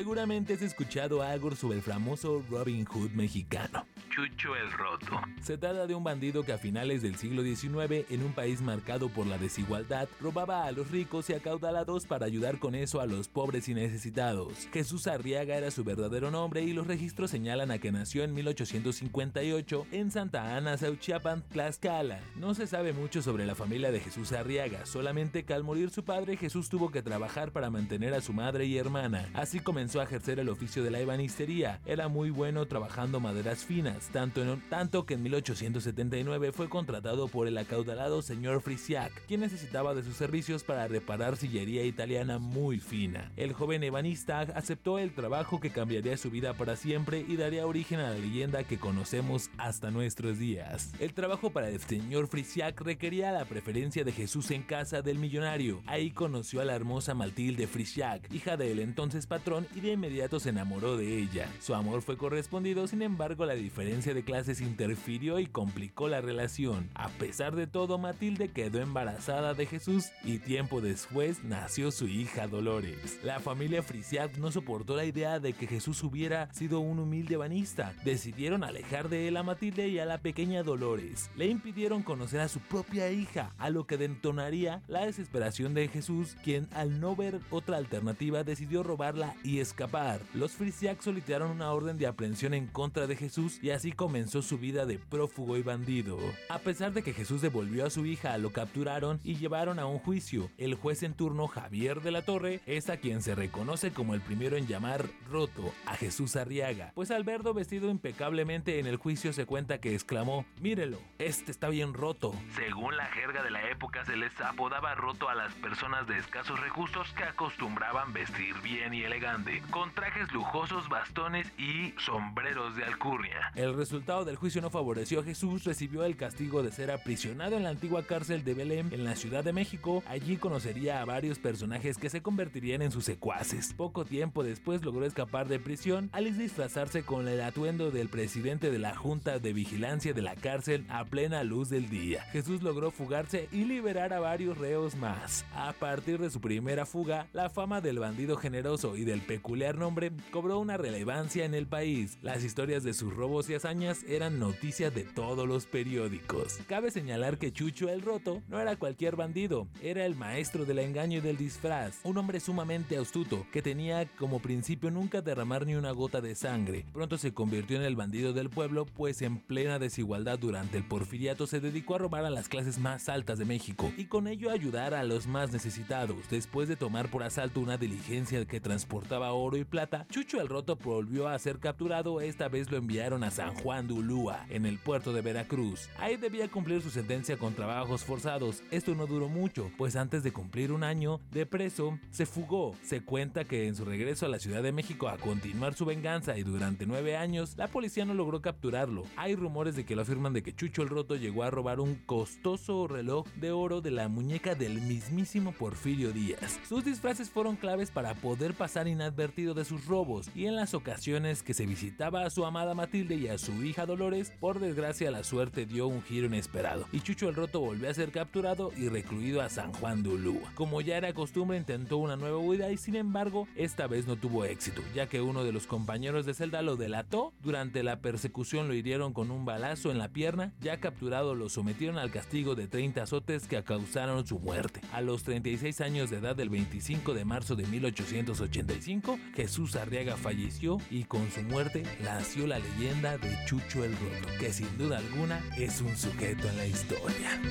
Seguramente has escuchado algo sobre el famoso Robin Hood mexicano. Chucho el Roto. Se trata de un bandido que a finales del siglo XIX, en un país marcado por la desigualdad, robaba a los ricos y acaudalados para ayudar con eso a los pobres y necesitados. Jesús Arriaga era su verdadero nombre y los registros señalan a que nació en 1858 en Santa Ana, Sauchiapan, Tlaxcala. No se sabe mucho sobre la familia de Jesús Arriaga, solamente que al morir su padre Jesús tuvo que trabajar para mantener a su madre y hermana. Así comenzó a ejercer el oficio de la ebanistería. Era muy bueno trabajando maderas finas, tanto, tanto que en 1879 fue contratado por el acaudalado señor Frisiak, quien necesitaba de sus servicios para reparar sillería italiana muy fina. El joven ebanista aceptó el trabajo que cambiaría su vida para siempre y daría origen a la leyenda que conocemos hasta nuestros días. El trabajo para el señor Frisiak requería la preferencia de Jesús en casa del millonario. Ahí conoció a la hermosa Matilde Frisiak, hija del entonces patrón, y de inmediato se enamoró de ella. Su amor fue correspondido, sin embargo la diferencia diferencia de clases interfirió y complicó la relación. A pesar de todo, Matilde quedó embarazada de Jesús y tiempo después nació su hija Dolores. La familia Frisiat no soportó la idea de que Jesús hubiera sido un humilde banista. Decidieron alejar de él a Matilde y a la pequeña Dolores. Le impidieron conocer a su propia hija, a lo que detonaría la desesperación de Jesús, quien al no ver otra alternativa decidió robarla y escapar. Los Frisiak solicitaron una orden de aprehensión en contra de Jesús y así comenzó su vida de prófugo y bandido. A pesar de que Jesús devolvió a su hija, lo capturaron y llevaron a un juicio. El juez en turno, Javier de la Torre, es a quien se reconoce como el primero en llamar roto a Jesús Arriaga, pues al verlo vestido impecablemente en el juicio se cuenta que exclamó, mírelo, este está bien roto. Según la jerga de la época se les apodaba roto a las personas de escasos recursos que acostumbraban vestir bien y elegante, con trajes lujosos, bastones y sombreros de alcurnia. El resultado del juicio no favoreció a Jesús, recibió el castigo de ser aprisionado en la antigua cárcel de Belém en la Ciudad de México. Allí conocería a varios personajes que se convertirían en sus secuaces. Poco tiempo después logró escapar de prisión al disfrazarse con el atuendo del presidente de la Junta de Vigilancia de la cárcel a plena luz del día. Jesús logró fugarse y liberar a varios reos más. A partir de su primera fuga, la fama del bandido generoso y del peculiar nombre cobró una relevancia en el país. Las historias de sus robos y eran noticia de todos los periódicos. Cabe señalar que Chucho el Roto no era cualquier bandido, era el maestro del engaño y del disfraz, un hombre sumamente astuto que tenía como principio nunca derramar ni una gota de sangre. Pronto se convirtió en el bandido del pueblo, pues en plena desigualdad durante el porfiriato se dedicó a robar a las clases más altas de México y con ello ayudar a los más necesitados. Después de tomar por asalto una diligencia que transportaba oro y plata, Chucho el Roto volvió a ser capturado, esta vez lo enviaron a San Juan de Ulúa, en el puerto de Veracruz. Ahí debía cumplir su sentencia con trabajos forzados. Esto no duró mucho, pues antes de cumplir un año de preso, se fugó. Se cuenta que en su regreso a la Ciudad de México a continuar su venganza y durante nueve años, la policía no logró capturarlo. Hay rumores de que lo afirman de que Chucho el Roto llegó a robar un costoso reloj de oro de la muñeca del mismísimo Porfirio Díaz. Sus disfraces fueron claves para poder pasar inadvertido de sus robos y en las ocasiones que se visitaba a su amada Matilde y a su hija Dolores, por desgracia la suerte dio un giro inesperado y Chucho el Roto volvió a ser capturado y recluido a San Juan de Ulúa. Como ya era costumbre intentó una nueva huida y sin embargo esta vez no tuvo éxito, ya que uno de los compañeros de celda lo delató, durante la persecución lo hirieron con un balazo en la pierna, ya capturado lo sometieron al castigo de 30 azotes que causaron su muerte. A los 36 años de edad del 25 de marzo de 1885, Jesús Arriaga falleció y con su muerte nació la leyenda de Chucho el Roto, que sin duda alguna es un sujeto en la historia.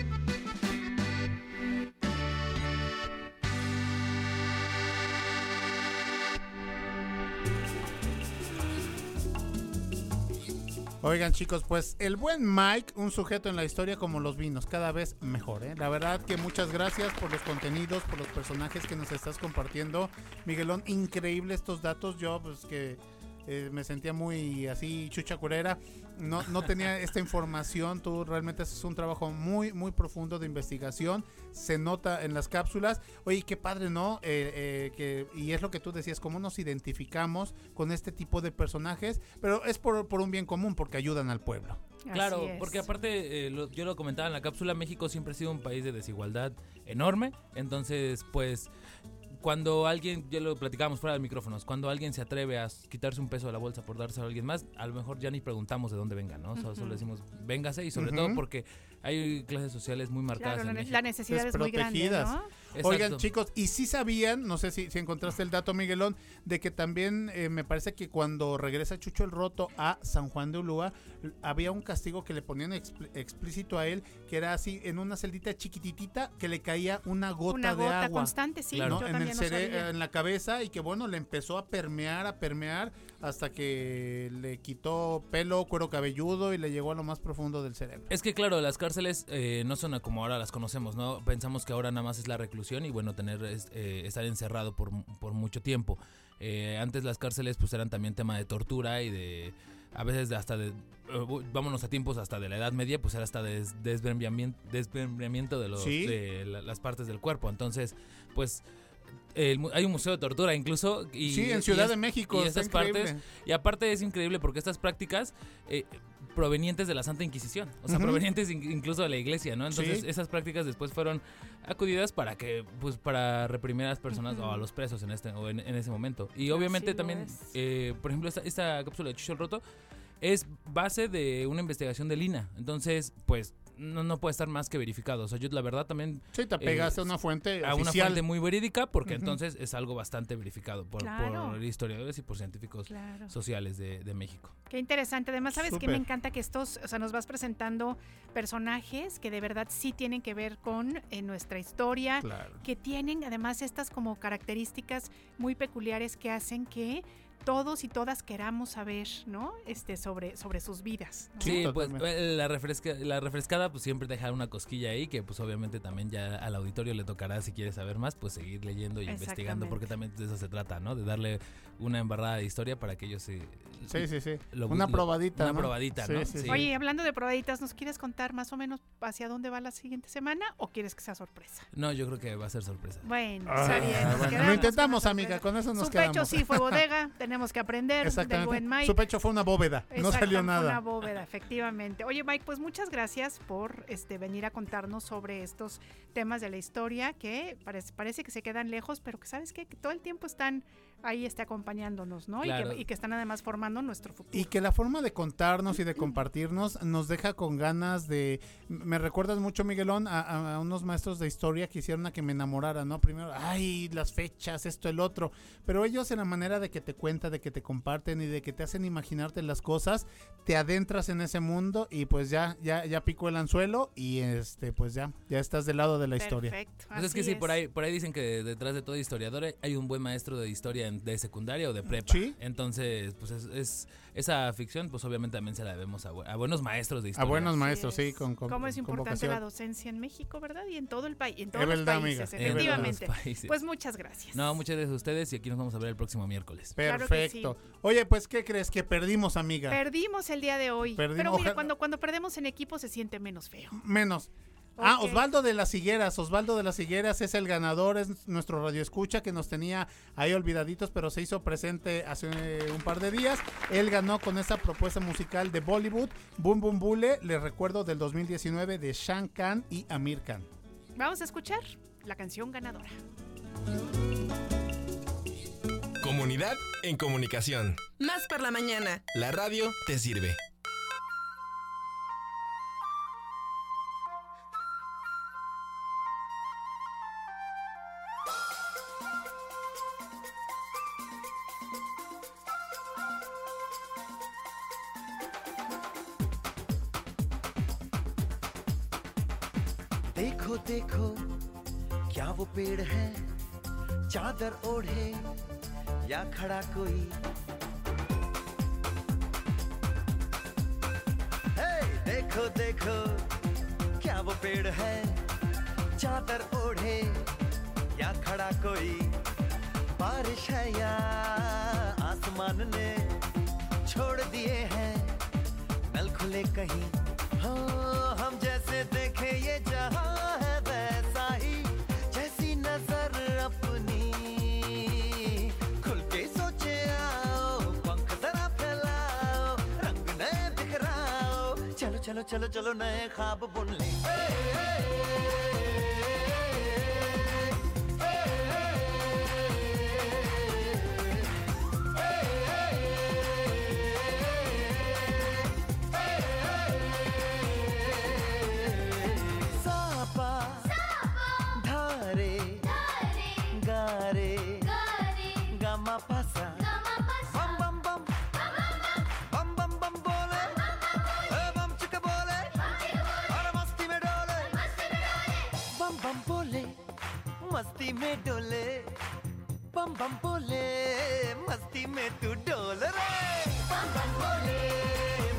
Oigan chicos, pues el buen Mike, un sujeto en la historia como los vinos, cada vez mejor, ¿eh? La verdad que muchas gracias por los contenidos, por los personajes que nos estás compartiendo. Miguelón, increíble estos datos, yo pues que eh, me sentía muy así chucha curera, no, no tenía esta información, tú realmente haces un trabajo muy, muy profundo de investigación, se nota en las cápsulas. Oye, qué padre, ¿no? Eh, eh, que, y es lo que tú decías, cómo nos identificamos con este tipo de personajes, pero es por, por un bien común, porque ayudan al pueblo. Claro, porque aparte, eh, lo- yo lo comentaba en la cápsula, México siempre ha sido un país de desigualdad enorme, entonces pues cuando alguien, ya lo platicábamos fuera de micrófonos, cuando alguien se atreve a quitarse un peso de la bolsa por darse a alguien más, a lo mejor ya ni preguntamos de dónde venga, ¿no? Solo- Solo Ujú. decimos, véngase y sobre todo porque hay clases sociales muy marcadas Claro, la en México. necesidad es muy grande, Desprotegidas. Oigan, chicos, y si sabían, no sé si, si encontraste el dato, Miguelón, de que también eh, me parece que cuando regresa Chucho el Roto a San Juan de Ulúa, había un castigo que le ponían expl- explícito a él, que era así, en una celdita chiquititita, que le caía una gota Una de gota agua. constante, sí, ¿no? yo en, el no en la cabeza y que bueno, le empezó a permear, a permear, hasta que le quitó pelo, cuero cabelludo y le llegó a lo más profundo del cerebro. Es que claro, las cárceles eh, no son como ahora las conocemos, ¿no? Pensamos que ahora nada más es la reclusión y bueno, tener eh, estar encerrado por, por mucho tiempo. Eh, antes las cárceles pues eran también tema de tortura y de a veces hasta de eh, vámonos a tiempos hasta de la Edad Media, pues era hasta de des- desmembramiento, desmembramiento de los Sí. de la- las partes del cuerpo. Entonces, pues el hay un museo de tortura incluso y Sí, en y Ciudad es- de México, y estas partes y aparte es increíble porque estas prácticas eh, provenientes de la Santa Inquisición, o sea, provenientes in- incluso de la iglesia, ¿no? Entonces Sí. esas prácticas después fueron acudidas para que, pues, para reprimir a las personas o a los presos en este o en, en ese momento. Y obviamente también, eh, por ejemplo, esta, esta cápsula de Chucho el Roto es base de una investigación de Lina, entonces, pues, no, no puede estar más que verificado. O sea, yo la verdad también... Sí, te pegaste a una fuente A una fuente muy verídica porque entonces es algo bastante verificado por, Claro. por historiadores y por científicos Claro. sociales de, de México. Qué interesante. Además, ¿sabes qué? Me encanta que estos, o sea, nos vas presentando personajes que de verdad sí tienen que ver con eh, nuestra historia, Claro. que tienen además estas como características muy peculiares que hacen que todos y todas queramos saber, ¿no? Este, sobre, sobre sus vidas. ¿no? Sí, pues eh, la, refresca, la refrescada pues siempre deja una cosquilla ahí que pues obviamente también ya al auditorio le tocará si quiere saber más pues seguir leyendo y investigando porque también de eso se trata, ¿no? De darle una embarrada de historia para que ellos se... Sí, sí, sí. lo- Una lo- probadita, Una ¿no? probadita, Sí, ¿no? sí, sí. Oye, hablando de probaditas, ¿nos quieres contar más o menos hacia dónde va la siguiente semana o quieres que sea sorpresa? No, yo creo que va a ser sorpresa. Bueno, Ah, está bien. bueno, lo intentamos, amiga, con eso nos Su quedamos. pecho sí fue bodega, tenemos que aprender del Exactamente. buen Mike. Su pecho fue una bóveda, no salió fue nada. Una bóveda, efectivamente. Oye, Mike, pues muchas gracias por este venir a contarnos sobre estos temas de la historia que parece, parece que se quedan lejos, pero que sabes qué? que todo el tiempo están ahí este, acompañándonos, ¿no? Y Claro. que- Y, que, están además formando nuestro futuro. Y que la forma de contarnos y de compartirnos nos deja con ganas de... Me recuerdas mucho, Miguelón, a, unos maestros de historia que hicieron a que me enamorara, ¿no? Primero, ay, las fechas, esto, el otro. Pero ellos en la manera de que te cuentan, de que te comparten y de que te hacen imaginarte las cosas, te adentras en ese mundo y pues ya, ya, ya picó el anzuelo y este, pues ya, ya estás del lado de la historia. Perfecto. Pues es que sí, por ahí, por ahí dicen que detrás de todo historiador hay- hay un buen maestro de historia en- de secundaria o de prepa. Sí. Entonces, pues es, es- esa ficción, pues obviamente también se la debemos a, a buenos maestros de A historia. buenos maestros, sí, con, con, Cómo es importante la docencia en México, ¿verdad? Y en todo el país, en Es todos los verdad, países, amiga, efectivamente. Los países. Pues muchas gracias. No, muchas gracias a ustedes y aquí nos vamos a ver el próximo miércoles. Claro Perfecto. Oye, pues, ¿qué crees? Que perdimos, amiga. Perdimos el día de hoy. Perdimos, pero mira, cuando, cuando perdemos en equipo se siente menos feo. Menos. Ah. Osvaldo de las Higueras. Osvaldo de las Higueras es el ganador, es nuestro radio escucha que nos tenía ahí olvidaditos, pero se hizo presente hace un par de días. Él ganó con esa propuesta musical de Bollywood, Boom Boom Bule, les recuerdo del 2019 de Shan Khan y Amir Khan. Vamos a escuchar la canción ganadora. Comunidad en comunicación. Más por la mañana. La radio te sirve. चादर ओढ़े या खड़ा कोई। हे देखो देखो, क्या वो पेड़ है? चादर ओढ़े या खड़ा कोई? बारिश है या आसमान ने छोड़ दिए हैं? नल खुले कहीं। हाँ हम जैसे देखे ये जहाँ चलो चलो चलो नए खाब बुन ले। ए, ए, ए, ए, ए, ए, ए, ए, मस्ती में डोले बम बम बोले मस्ती में तू डोल रे। बम बम बोले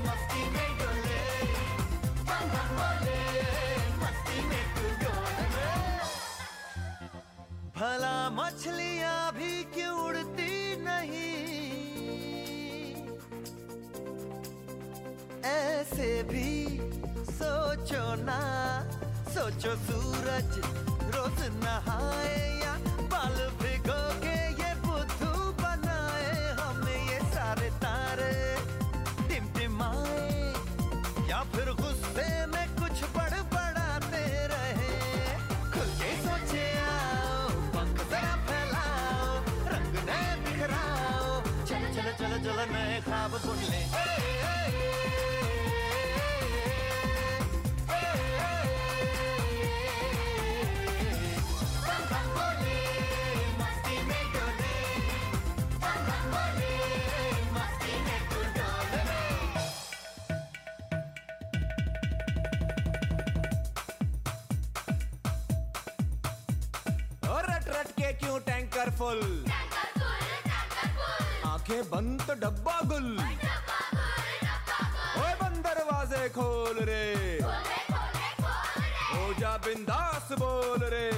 मस्ती में डोले बम बम बोले मस्ती में तू डोल रे। भला मछलियाँ भी क्यों उड़ती नहीं? ऐसे भी सोचो ना सोचो सूरज रोज नहाए या बाल भिगो के फुल। आँखें बंद तो डब्बा गुल। ओए बंद दरवाजे खोल रे। हो जा बिंदास बोल रे।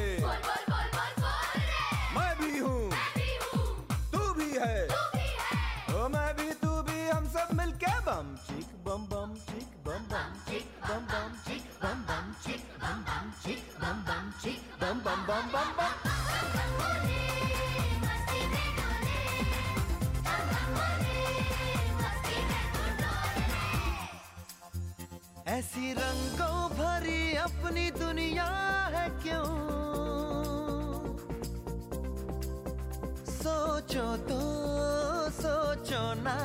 मैं भी हूँ। तू भी है। ओ मैं भी, तू भी, हम सब मिलके बम चिक बम बम, चिक, बम बम, चिक, बम बम, चिक, बम बम, चिक, बम बम, चिक, बम बम, चिक, बम बम बम बम बम। ऐसी रंगों भरी अपनी दुनिया है क्यों? सोचो तो सोचो ना,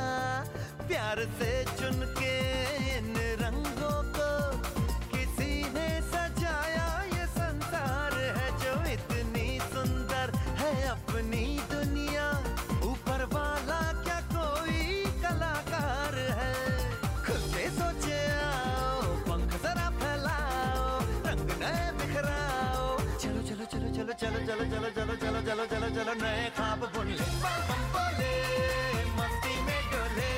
प्यार से चुनके इन चलो चलो चलो चलो चलो चलो चलो नए खाप बुन ले। मस्ती में डोले।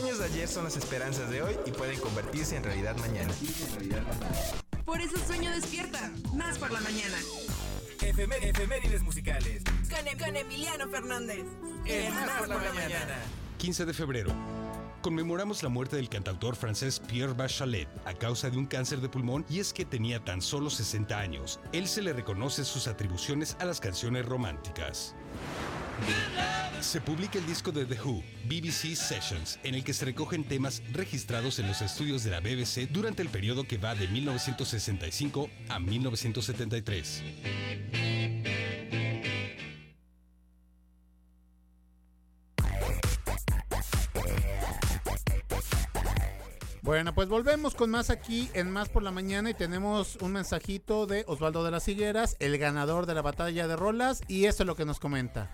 Sueños de ayer son las esperanzas de hoy y pueden convertirse en realidad mañana. Por eso sueño despierta. Más por la mañana. Efemé- efemérides musicales. Con, Em- con Emiliano Fernández. En Más por la mañana. 15 de febrero. Conmemoramos la muerte del cantautor francés Pierre Bachelet a causa de un cáncer de pulmón y es que tenía tan solo 60 años. Él se le reconoce sus atribuciones a las canciones románticas. Se publica el disco de The Who, BBC Sessions, en el que se recogen temas registrados en los estudios de la BBC durante el periodo que va de 1965 a 1973. Bueno, pues volvemos con más aquí en Más por la Mañana y tenemos un mensajito de Osvaldo de las Higueras, el ganador de la batalla de rolas, y esto es lo que nos comenta.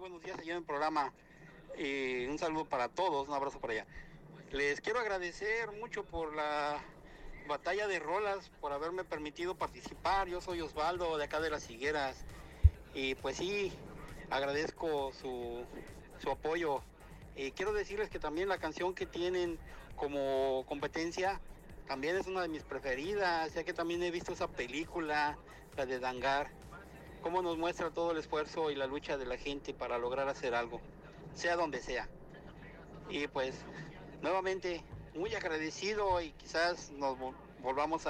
Buenos días allá en el programa. Y un saludo para todos, un abrazo para allá. Les quiero agradecer mucho por la batalla de rolas, por haberme permitido participar. Yo soy Osvaldo de acá de las Higueras. Y pues sí, agradezco su, su apoyo. Y quiero decirles que también la canción que tienen como competencia también es una de mis preferidas, ya que también he visto esa película, la de Dangar cómo nos muestra todo el esfuerzo y la lucha de la gente para lograr hacer algo, sea donde sea. Y pues nuevamente muy agradecido y quizás nos vol- volvamos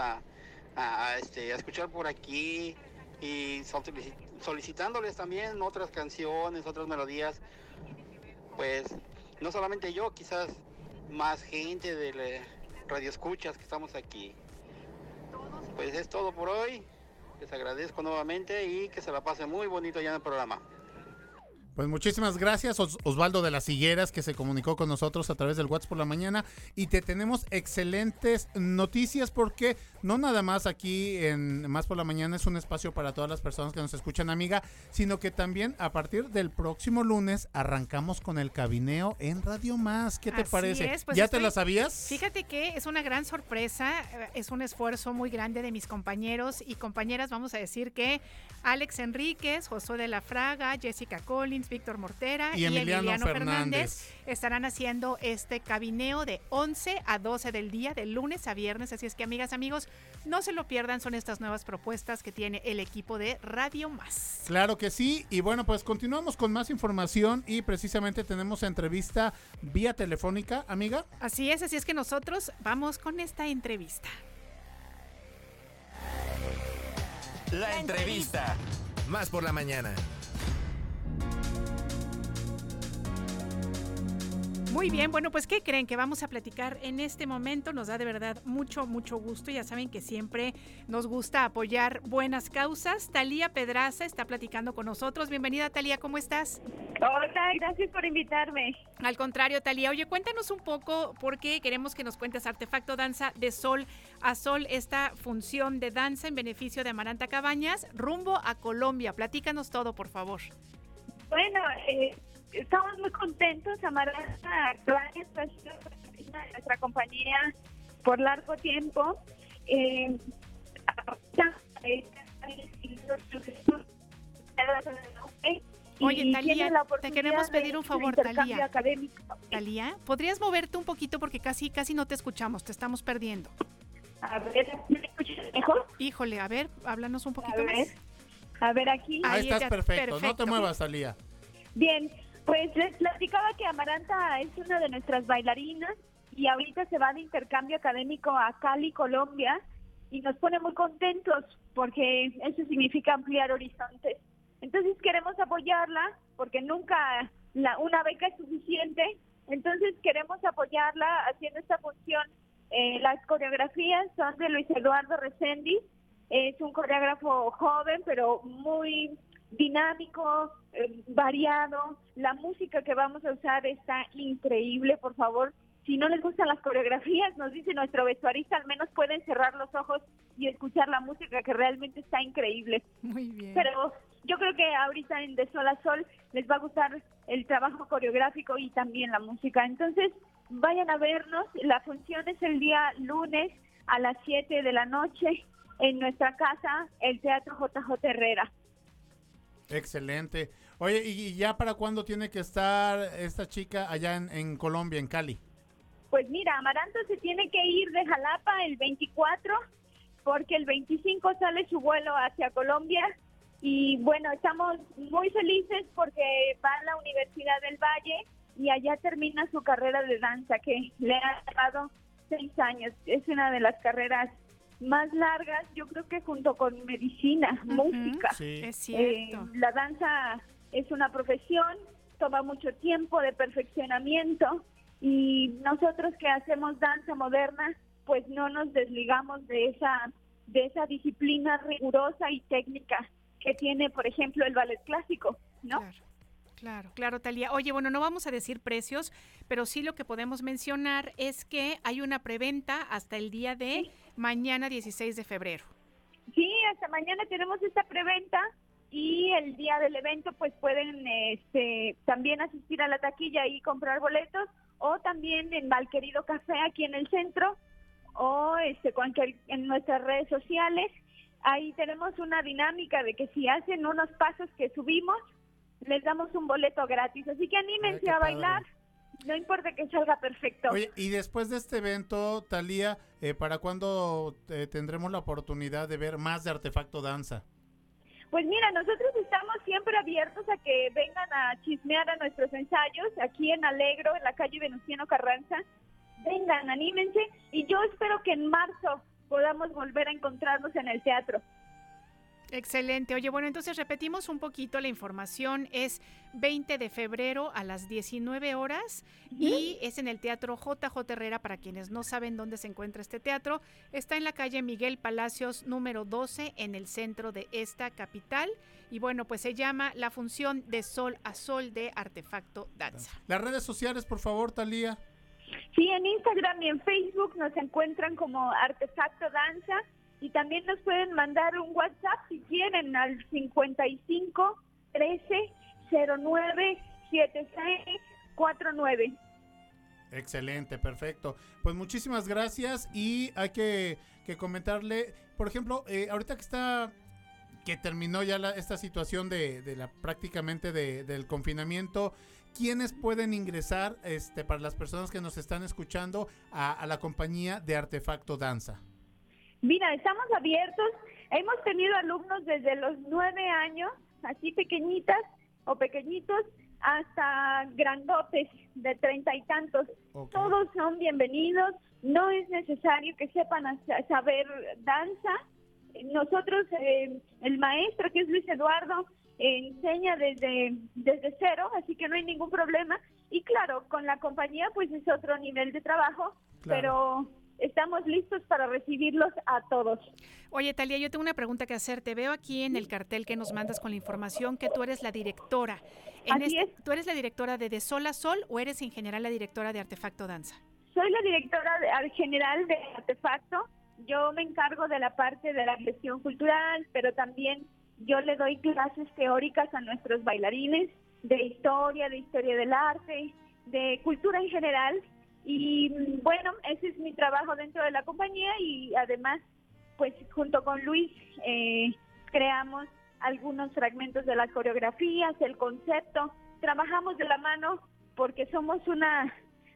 este, a escuchar por aquí y solici- solicitándoles también otras canciones, otras melodías. Pues no solamente yo, quizás más gente de la radio escuchas que estamos aquí. Pues es todo por hoy. Les agradezco nuevamente y que se la pase muy bonito ya en el programa. Pues muchísimas gracias Os- Osvaldo de las Higueras que se comunicó con nosotros a través del WhatsApp por la mañana y te tenemos excelentes noticias porque no nada más aquí en Más por la mañana es un espacio para todas las personas que nos escuchan amiga, sino que también a partir del próximo lunes arrancamos con el cabineo en Radio Más. ¿Qué te Así parece? es, pues ¿Ya estoy- te la sabías? Fíjate que es una gran sorpresa, eh, es un esfuerzo muy grande de mis compañeros y compañeras. Vamos a decir que Alex Enríquez, Josué de la Fraga, Jessica Collins, Víctor Mortera Y y, Emiliano Emiliano, Fernández. Fernández. estarán haciendo este cabineo de 11 a 12 del día, de lunes a viernes. Así es que, amigas, amigos, no se lo pierdan. Son estas nuevas propuestas que tiene el equipo de Radio Más. Claro que sí. Y bueno, pues continuamos con más información y precisamente tenemos entrevista vía telefónica, amiga. Así es, así es que nosotros vamos con esta entrevista. La entrevista. Más por la mañana. Muy bien, bueno, pues ¿qué creen que vamos a platicar en este momento? Nos da de verdad mucho, mucho gusto. Ya saben que siempre nos gusta apoyar buenas causas. Talía Pedraza está platicando con nosotros. Bienvenida, Talía, ¿cómo estás? Hola, gracias por invitarme. Al contrario, Talía. Oye, cuéntanos un poco por qué queremos que nos cuentes Artefacto Danza de Sol a Sol, esta función de danza en beneficio de Amaranta Cabañas, rumbo a Colombia. Platícanos todo, por favor. Bueno, eh, estamos muy contentos. Amaranta Cabañas ha sido nuestra compañía por largo tiempo. Eh, Oye, y Talía, te queremos pedir un de favor, Talía. académico. Talía, ¿podrías moverte un poquito porque casi casi no te escuchamos, te estamos perdiendo? A ver, ¿me escuchas mejor? Híjole, a ver, háblanos un poquito A ver. más. A ver, aquí. Ahí estás ya- perfecto. No te muevas, Talía. Bien, pues les platicaba que Amaranta es una de nuestras bailarinas y ahorita se va de intercambio académico a Cali, Colombia, y nos pone muy contentos porque eso significa ampliar horizontes. Entonces queremos apoyarla porque nunca la, una beca es suficiente, entonces queremos apoyarla haciendo esta función. Eh, las coreografías son de Luis Eduardo Resendi, es un coreógrafo joven pero muy dinámico, eh, variado. La música que vamos a usar está increíble, por favor. Si no les gustan las coreografías, nos dice nuestro vestuarista, al menos pueden cerrar los ojos y escuchar la música que realmente está increíble. Muy bien. Pero yo creo que ahorita en De Sol a Sol les va a gustar el trabajo coreográfico y también la música. Entonces, vayan a vernos. La función es el día lunes a las 7 de la noche en nuestra casa, el Teatro JJ Herrera. Excelente. Oye, ¿y ya para cuándo tiene que estar esta chica allá en, en Colombia, en Cali? Pues mira, Amaranto se tiene que ir de Jalapa el 24 porque el 25 sale su vuelo hacia Colombia y bueno, estamos muy felices porque va a la Universidad del Valle y allá termina su carrera de danza que le ha llevado seis años. Es una de las carreras más largas, yo creo que junto con medicina, música. Sí. Es Eh, cierto. la danza es una profesión, toma mucho tiempo de perfeccionamiento y nosotros que hacemos danza moderna, pues no nos desligamos de esa de esa disciplina rigurosa y técnica que tiene, por ejemplo, el ballet clásico, ¿no? Claro, claro, Talía. Oye, bueno, no vamos a decir precios, pero sí lo que podemos mencionar es que hay una preventa hasta el día de mañana 16 de febrero. Sí, hasta mañana tenemos esta preventa y el día del evento pues pueden este, también asistir a la taquilla y comprar boletos o también en Malquerido Café aquí en el centro o este cualquier, en nuestras redes sociales. Ahí tenemos una dinámica de que si hacen unos pasos que subimos, les damos un boleto gratis. Así que anímense qué a padre. bailar, no importa que salga perfecto. Oye, y después de este evento, Talía, eh, ¿para cuándo eh, tendremos la oportunidad de ver más de Artefacto Danza? Pues mira, nosotros estamos siempre abiertos a que vengan a chismear a nuestros ensayos aquí en Alegro, en la calle Venustiano Carranza. Vengan, anímense y yo espero que en marzo podamos volver a encontrarnos en el teatro. Excelente. Oye, bueno, entonces repetimos un poquito la información. Es 20 de febrero a las 19 horas y es en el Teatro JJ Herrera para quienes no saben dónde se encuentra este teatro. Está en la calle Miguel Palacios número 12 en el centro de esta capital. Y bueno, pues se llama la función de sol a sol de Artefacto Danza. Las redes sociales, por favor, Talía. Sí, en Instagram y en Facebook nos encuentran como Artefacto Danza y también nos pueden mandar un WhatsApp si quieren al 55 13 09 76 49. Excelente, perfecto. Pues muchísimas gracias y hay que, que comentarle, por ejemplo, eh, ahorita que está, que terminó ya la- esta situación de, de la prácticamente de- del confinamiento, ¿quiénes pueden ingresar, este, para las personas que nos están escuchando, a, a la compañía de Artefacto Danza? Mira, estamos abiertos. Hemos tenido alumnos desde los nueve años, así pequeñitas o pequeñitos, hasta grandotes de treinta y tantos. Todos son bienvenidos. No es necesario que sepan saber danza. nosotros, eh, el maestro que es Luis Eduardo, eh, enseña desde, desde cero, así que no hay ningún problema. Y claro, con la compañía pues es otro nivel de trabajo, pero estamos listos para recibirlos a todos. Oye, Talia, yo tengo una pregunta que hacerte. Veo aquí en el cartel que nos mandas con la información que tú eres la directora. En Así este- ¿Tú eres la directora de De Sol a Sol o eres en general la directora de Artefacto Danza? Soy la directora de- general de Artefacto. Yo me encargo de la parte de la gestión cultural, pero también yo le doy clases teóricas a nuestros bailarines de historia, de historia del arte, de cultura en general. Y mm, bueno, ese es mi trabajo dentro de la compañía y además, pues junto con Luis eh, creamos algunos fragmentos de las coreografías, el concepto. Trabajamos de la mano porque somos una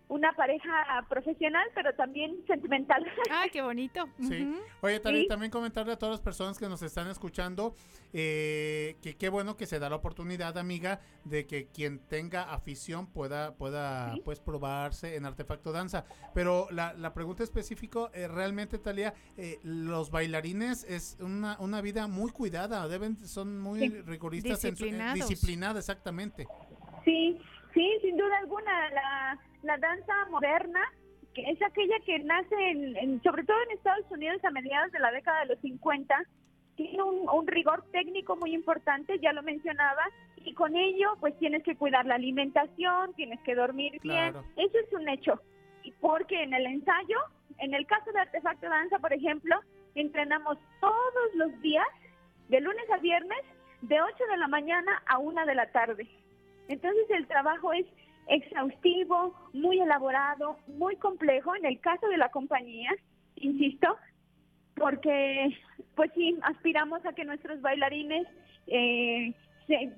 una pareja profesional, pero también sentimental. ¡Ay, qué bonito! Sí. Oye, Sí. también comentarle a todas las personas que nos están escuchando eh, que qué bueno que se da la oportunidad, amiga, de que quien tenga afición pueda, pueda pues probarse en Artefacto Danza. Pero la, la pregunta específica, eh, realmente, Talia, eh, los bailarines es una, una vida muy cuidada, deben son muy Sí. rigoristas, en su- eh, disciplinada, exactamente. Sí, sí, sin duda alguna, la, la danza moderna, que es aquella que nace, en, en- sobre todo en Estados Unidos a mediados de la década de los 50, tiene un, un rigor técnico muy importante, ya lo mencionaba, y con ello pues tienes que cuidar la alimentación, tienes que dormir Claro. bien, eso es un hecho, Y porque en el ensayo, en el caso de Artefacto Danza, por ejemplo, entrenamos todos los días, de lunes a viernes, de 8 de la mañana a 1 de la tarde. Entonces el trabajo es exhaustivo, muy elaborado, muy complejo en el caso de la compañía, insisto, porque pues sí, aspiramos a que nuestros bailarines eh, se,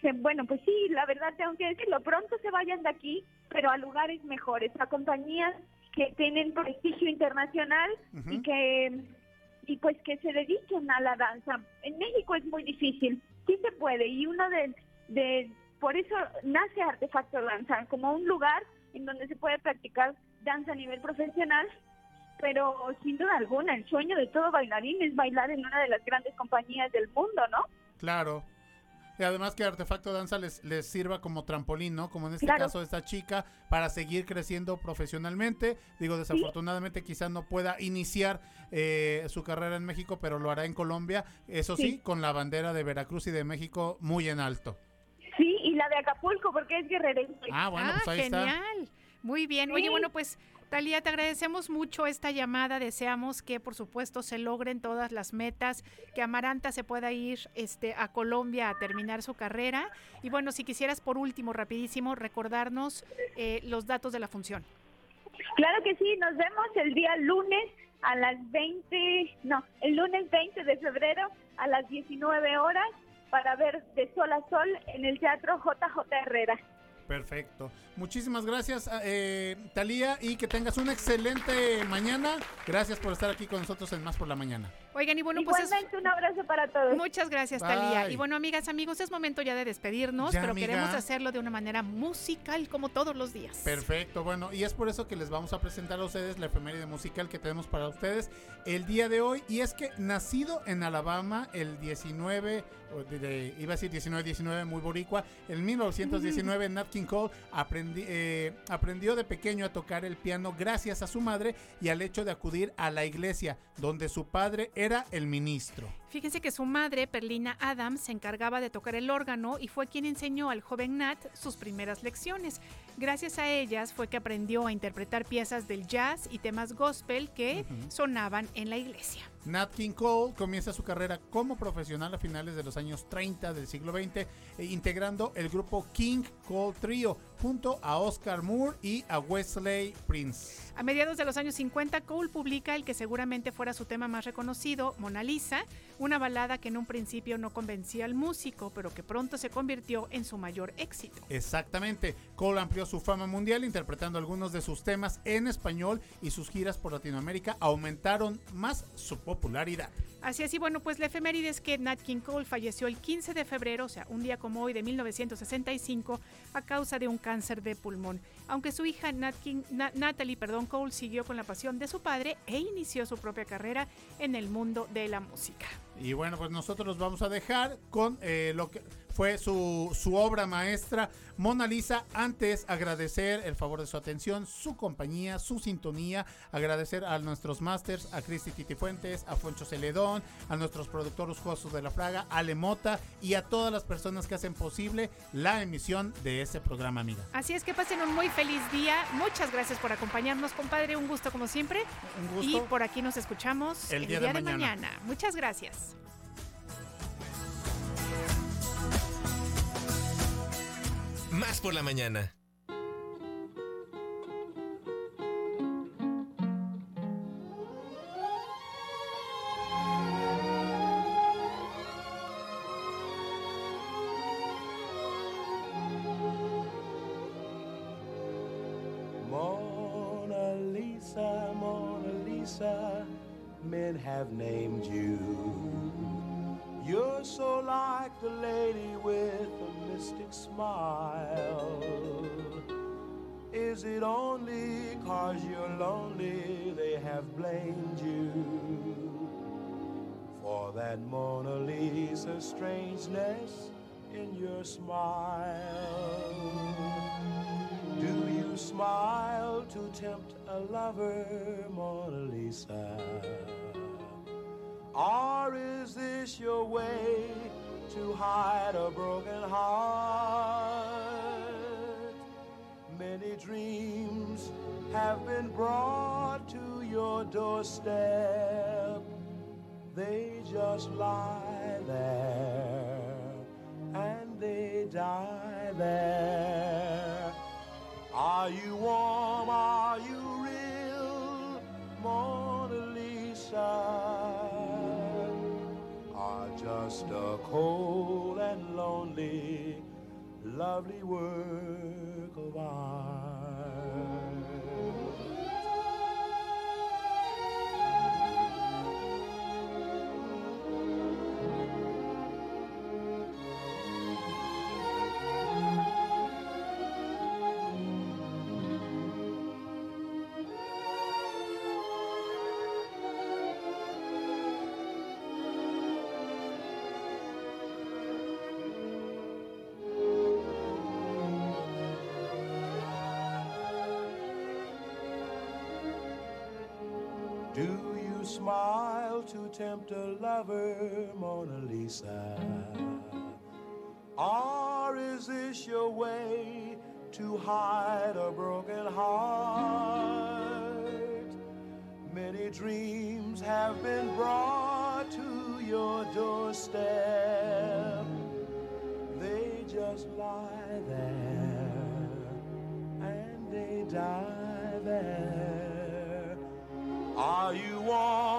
se- bueno, pues sí, la verdad tengo que decirlo, pronto se vayan de aquí, pero a lugares mejores, a compañías que tienen prestigio internacional y que y pues que se dediquen a la danza. En México es muy difícil, sí se puede y uno de, de por eso nace Artefacto Danza como un lugar en donde se puede practicar danza a nivel profesional, pero sin duda alguna el sueño de todo bailarín es bailar en una de las grandes compañías del mundo, ¿no? Claro. Y además que Artefacto Danza les, les sirva como trampolín, ¿no? Como en este Claro. caso esta chica, para seguir creciendo profesionalmente. Digo, desafortunadamente quizás no pueda iniciar eh, su carrera en México, pero lo hará en Colombia. Eso sí, Sí. con la bandera de Veracruz y de México muy en alto. De Acapulco porque es guerrerense. Ah, bueno, pues ahí está. genial. Muy bien. Oye, bueno, pues Talía, te agradecemos mucho esta llamada. Deseamos que, por supuesto, se logren todas las metas, que Amaranta se pueda ir este, a Colombia a terminar su carrera. Y bueno, si quisieras, por último, rapidísimo, recordarnos eh, los datos de la función. Claro que sí, nos vemos el día lunes a las 20, no, el lunes 20 de febrero a las 19 horas para ver de sol a sol en el Teatro JJ Herrera. Perfecto. Muchísimas gracias, eh, Talía, y que tengas una excelente mañana. Gracias por estar aquí con nosotros en Más por la Mañana. Oigan, y bueno, pues es- Igualmente un abrazo para todos. Muchas gracias, Talía. Y bueno, amigas, amigos, es momento ya de despedirnos, Ya, pero amiga. queremos hacerlo de una manera musical, como todos los días. Perfecto, bueno, y es por eso que les vamos a presentar a ustedes la efeméride musical que tenemos para ustedes el día de hoy. Y es que nacido en Alabama el 19, o de- iba a decir 19-19, muy boricua, en 1919 Nat King Cole aprendi- eh, aprendió de pequeño a tocar el piano gracias a su madre y al hecho de acudir a la iglesia, donde su padre era el ministro. Fíjense que su madre, Perlina Adams, se encargaba de tocar el órgano y fue quien enseñó al joven Nat sus primeras lecciones. Gracias a ellas fue que aprendió a interpretar piezas del jazz y temas gospel que sonaban en la iglesia. Nat King Cole comienza su carrera como profesional a finales de los años 30 del siglo XX, eh, integrando el grupo King Cole Trio junto a Oscar Moore y a Wesley Prince. A mediados de los años 50, Cole publica el que seguramente fuera su tema más reconocido, Mona Lisa, una balada que en un principio no convencía al músico, pero que pronto se convirtió en su mayor éxito. Exactamente, Cole amplió su fama mundial interpretando algunos de sus temas en español y sus giras por Latinoamérica aumentaron más su popularidad. Así es, y bueno, pues la efeméride es que Nat King Cole falleció el 15 de febrero, o sea, un día como hoy de 1965, a causa de un cáncer de pulmón. Aunque su hija Natalie perdón, Cole siguió con la pasión de su padre e inició su propia carrera en el mundo de la música. Y bueno, pues nosotros los vamos a dejar con eh, lo que fue su, su obra maestra, Mona Lisa. Antes, agradecer el favor de su atención, su compañía, su sintonía. Agradecer a nuestros masters, a Cristi Titi Fuentes, a Foncho Celedón, a nuestros productores Josos de la Fraga, a Lemota y a todas las personas que hacen posible la emisión de este programa, amiga. Así es que pasen un muy feliz día. Muchas gracias por acompañarnos, compadre. Un gusto como siempre. Un gusto. Y por aquí nos escuchamos El día de mañana. Muchas gracias. Más por la mañana. Have named you. You're so like the lady with a mystic smile. Is it only cause you're lonely they have blamed you for that Mona Lisa strangeness in your smile? Do you smile to tempt a lover, Mona Lisa? Or is this your way to hide a broken heart? Many dreams have been brought to your doorstep. They just lie there and they die there. Are you warm? Are you real, Mona Lisa? Just a cold and lonely, lovely work of art? Tempt a lover, Mona Lisa? Or is this your way to hide a broken heart? Many dreams have been brought to your doorstep. They just lie there and they die there. Are you warm?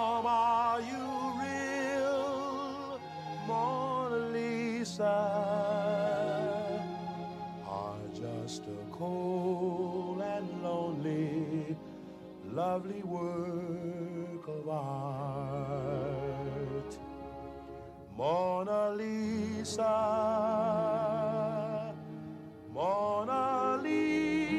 Lovely work of art. Mona Lisa, Mona Lisa.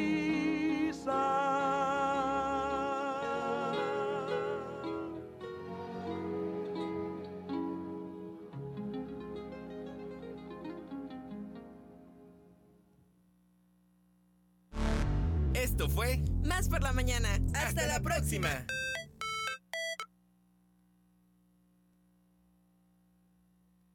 Esto fue Más por la mañana. Hasta la próxima.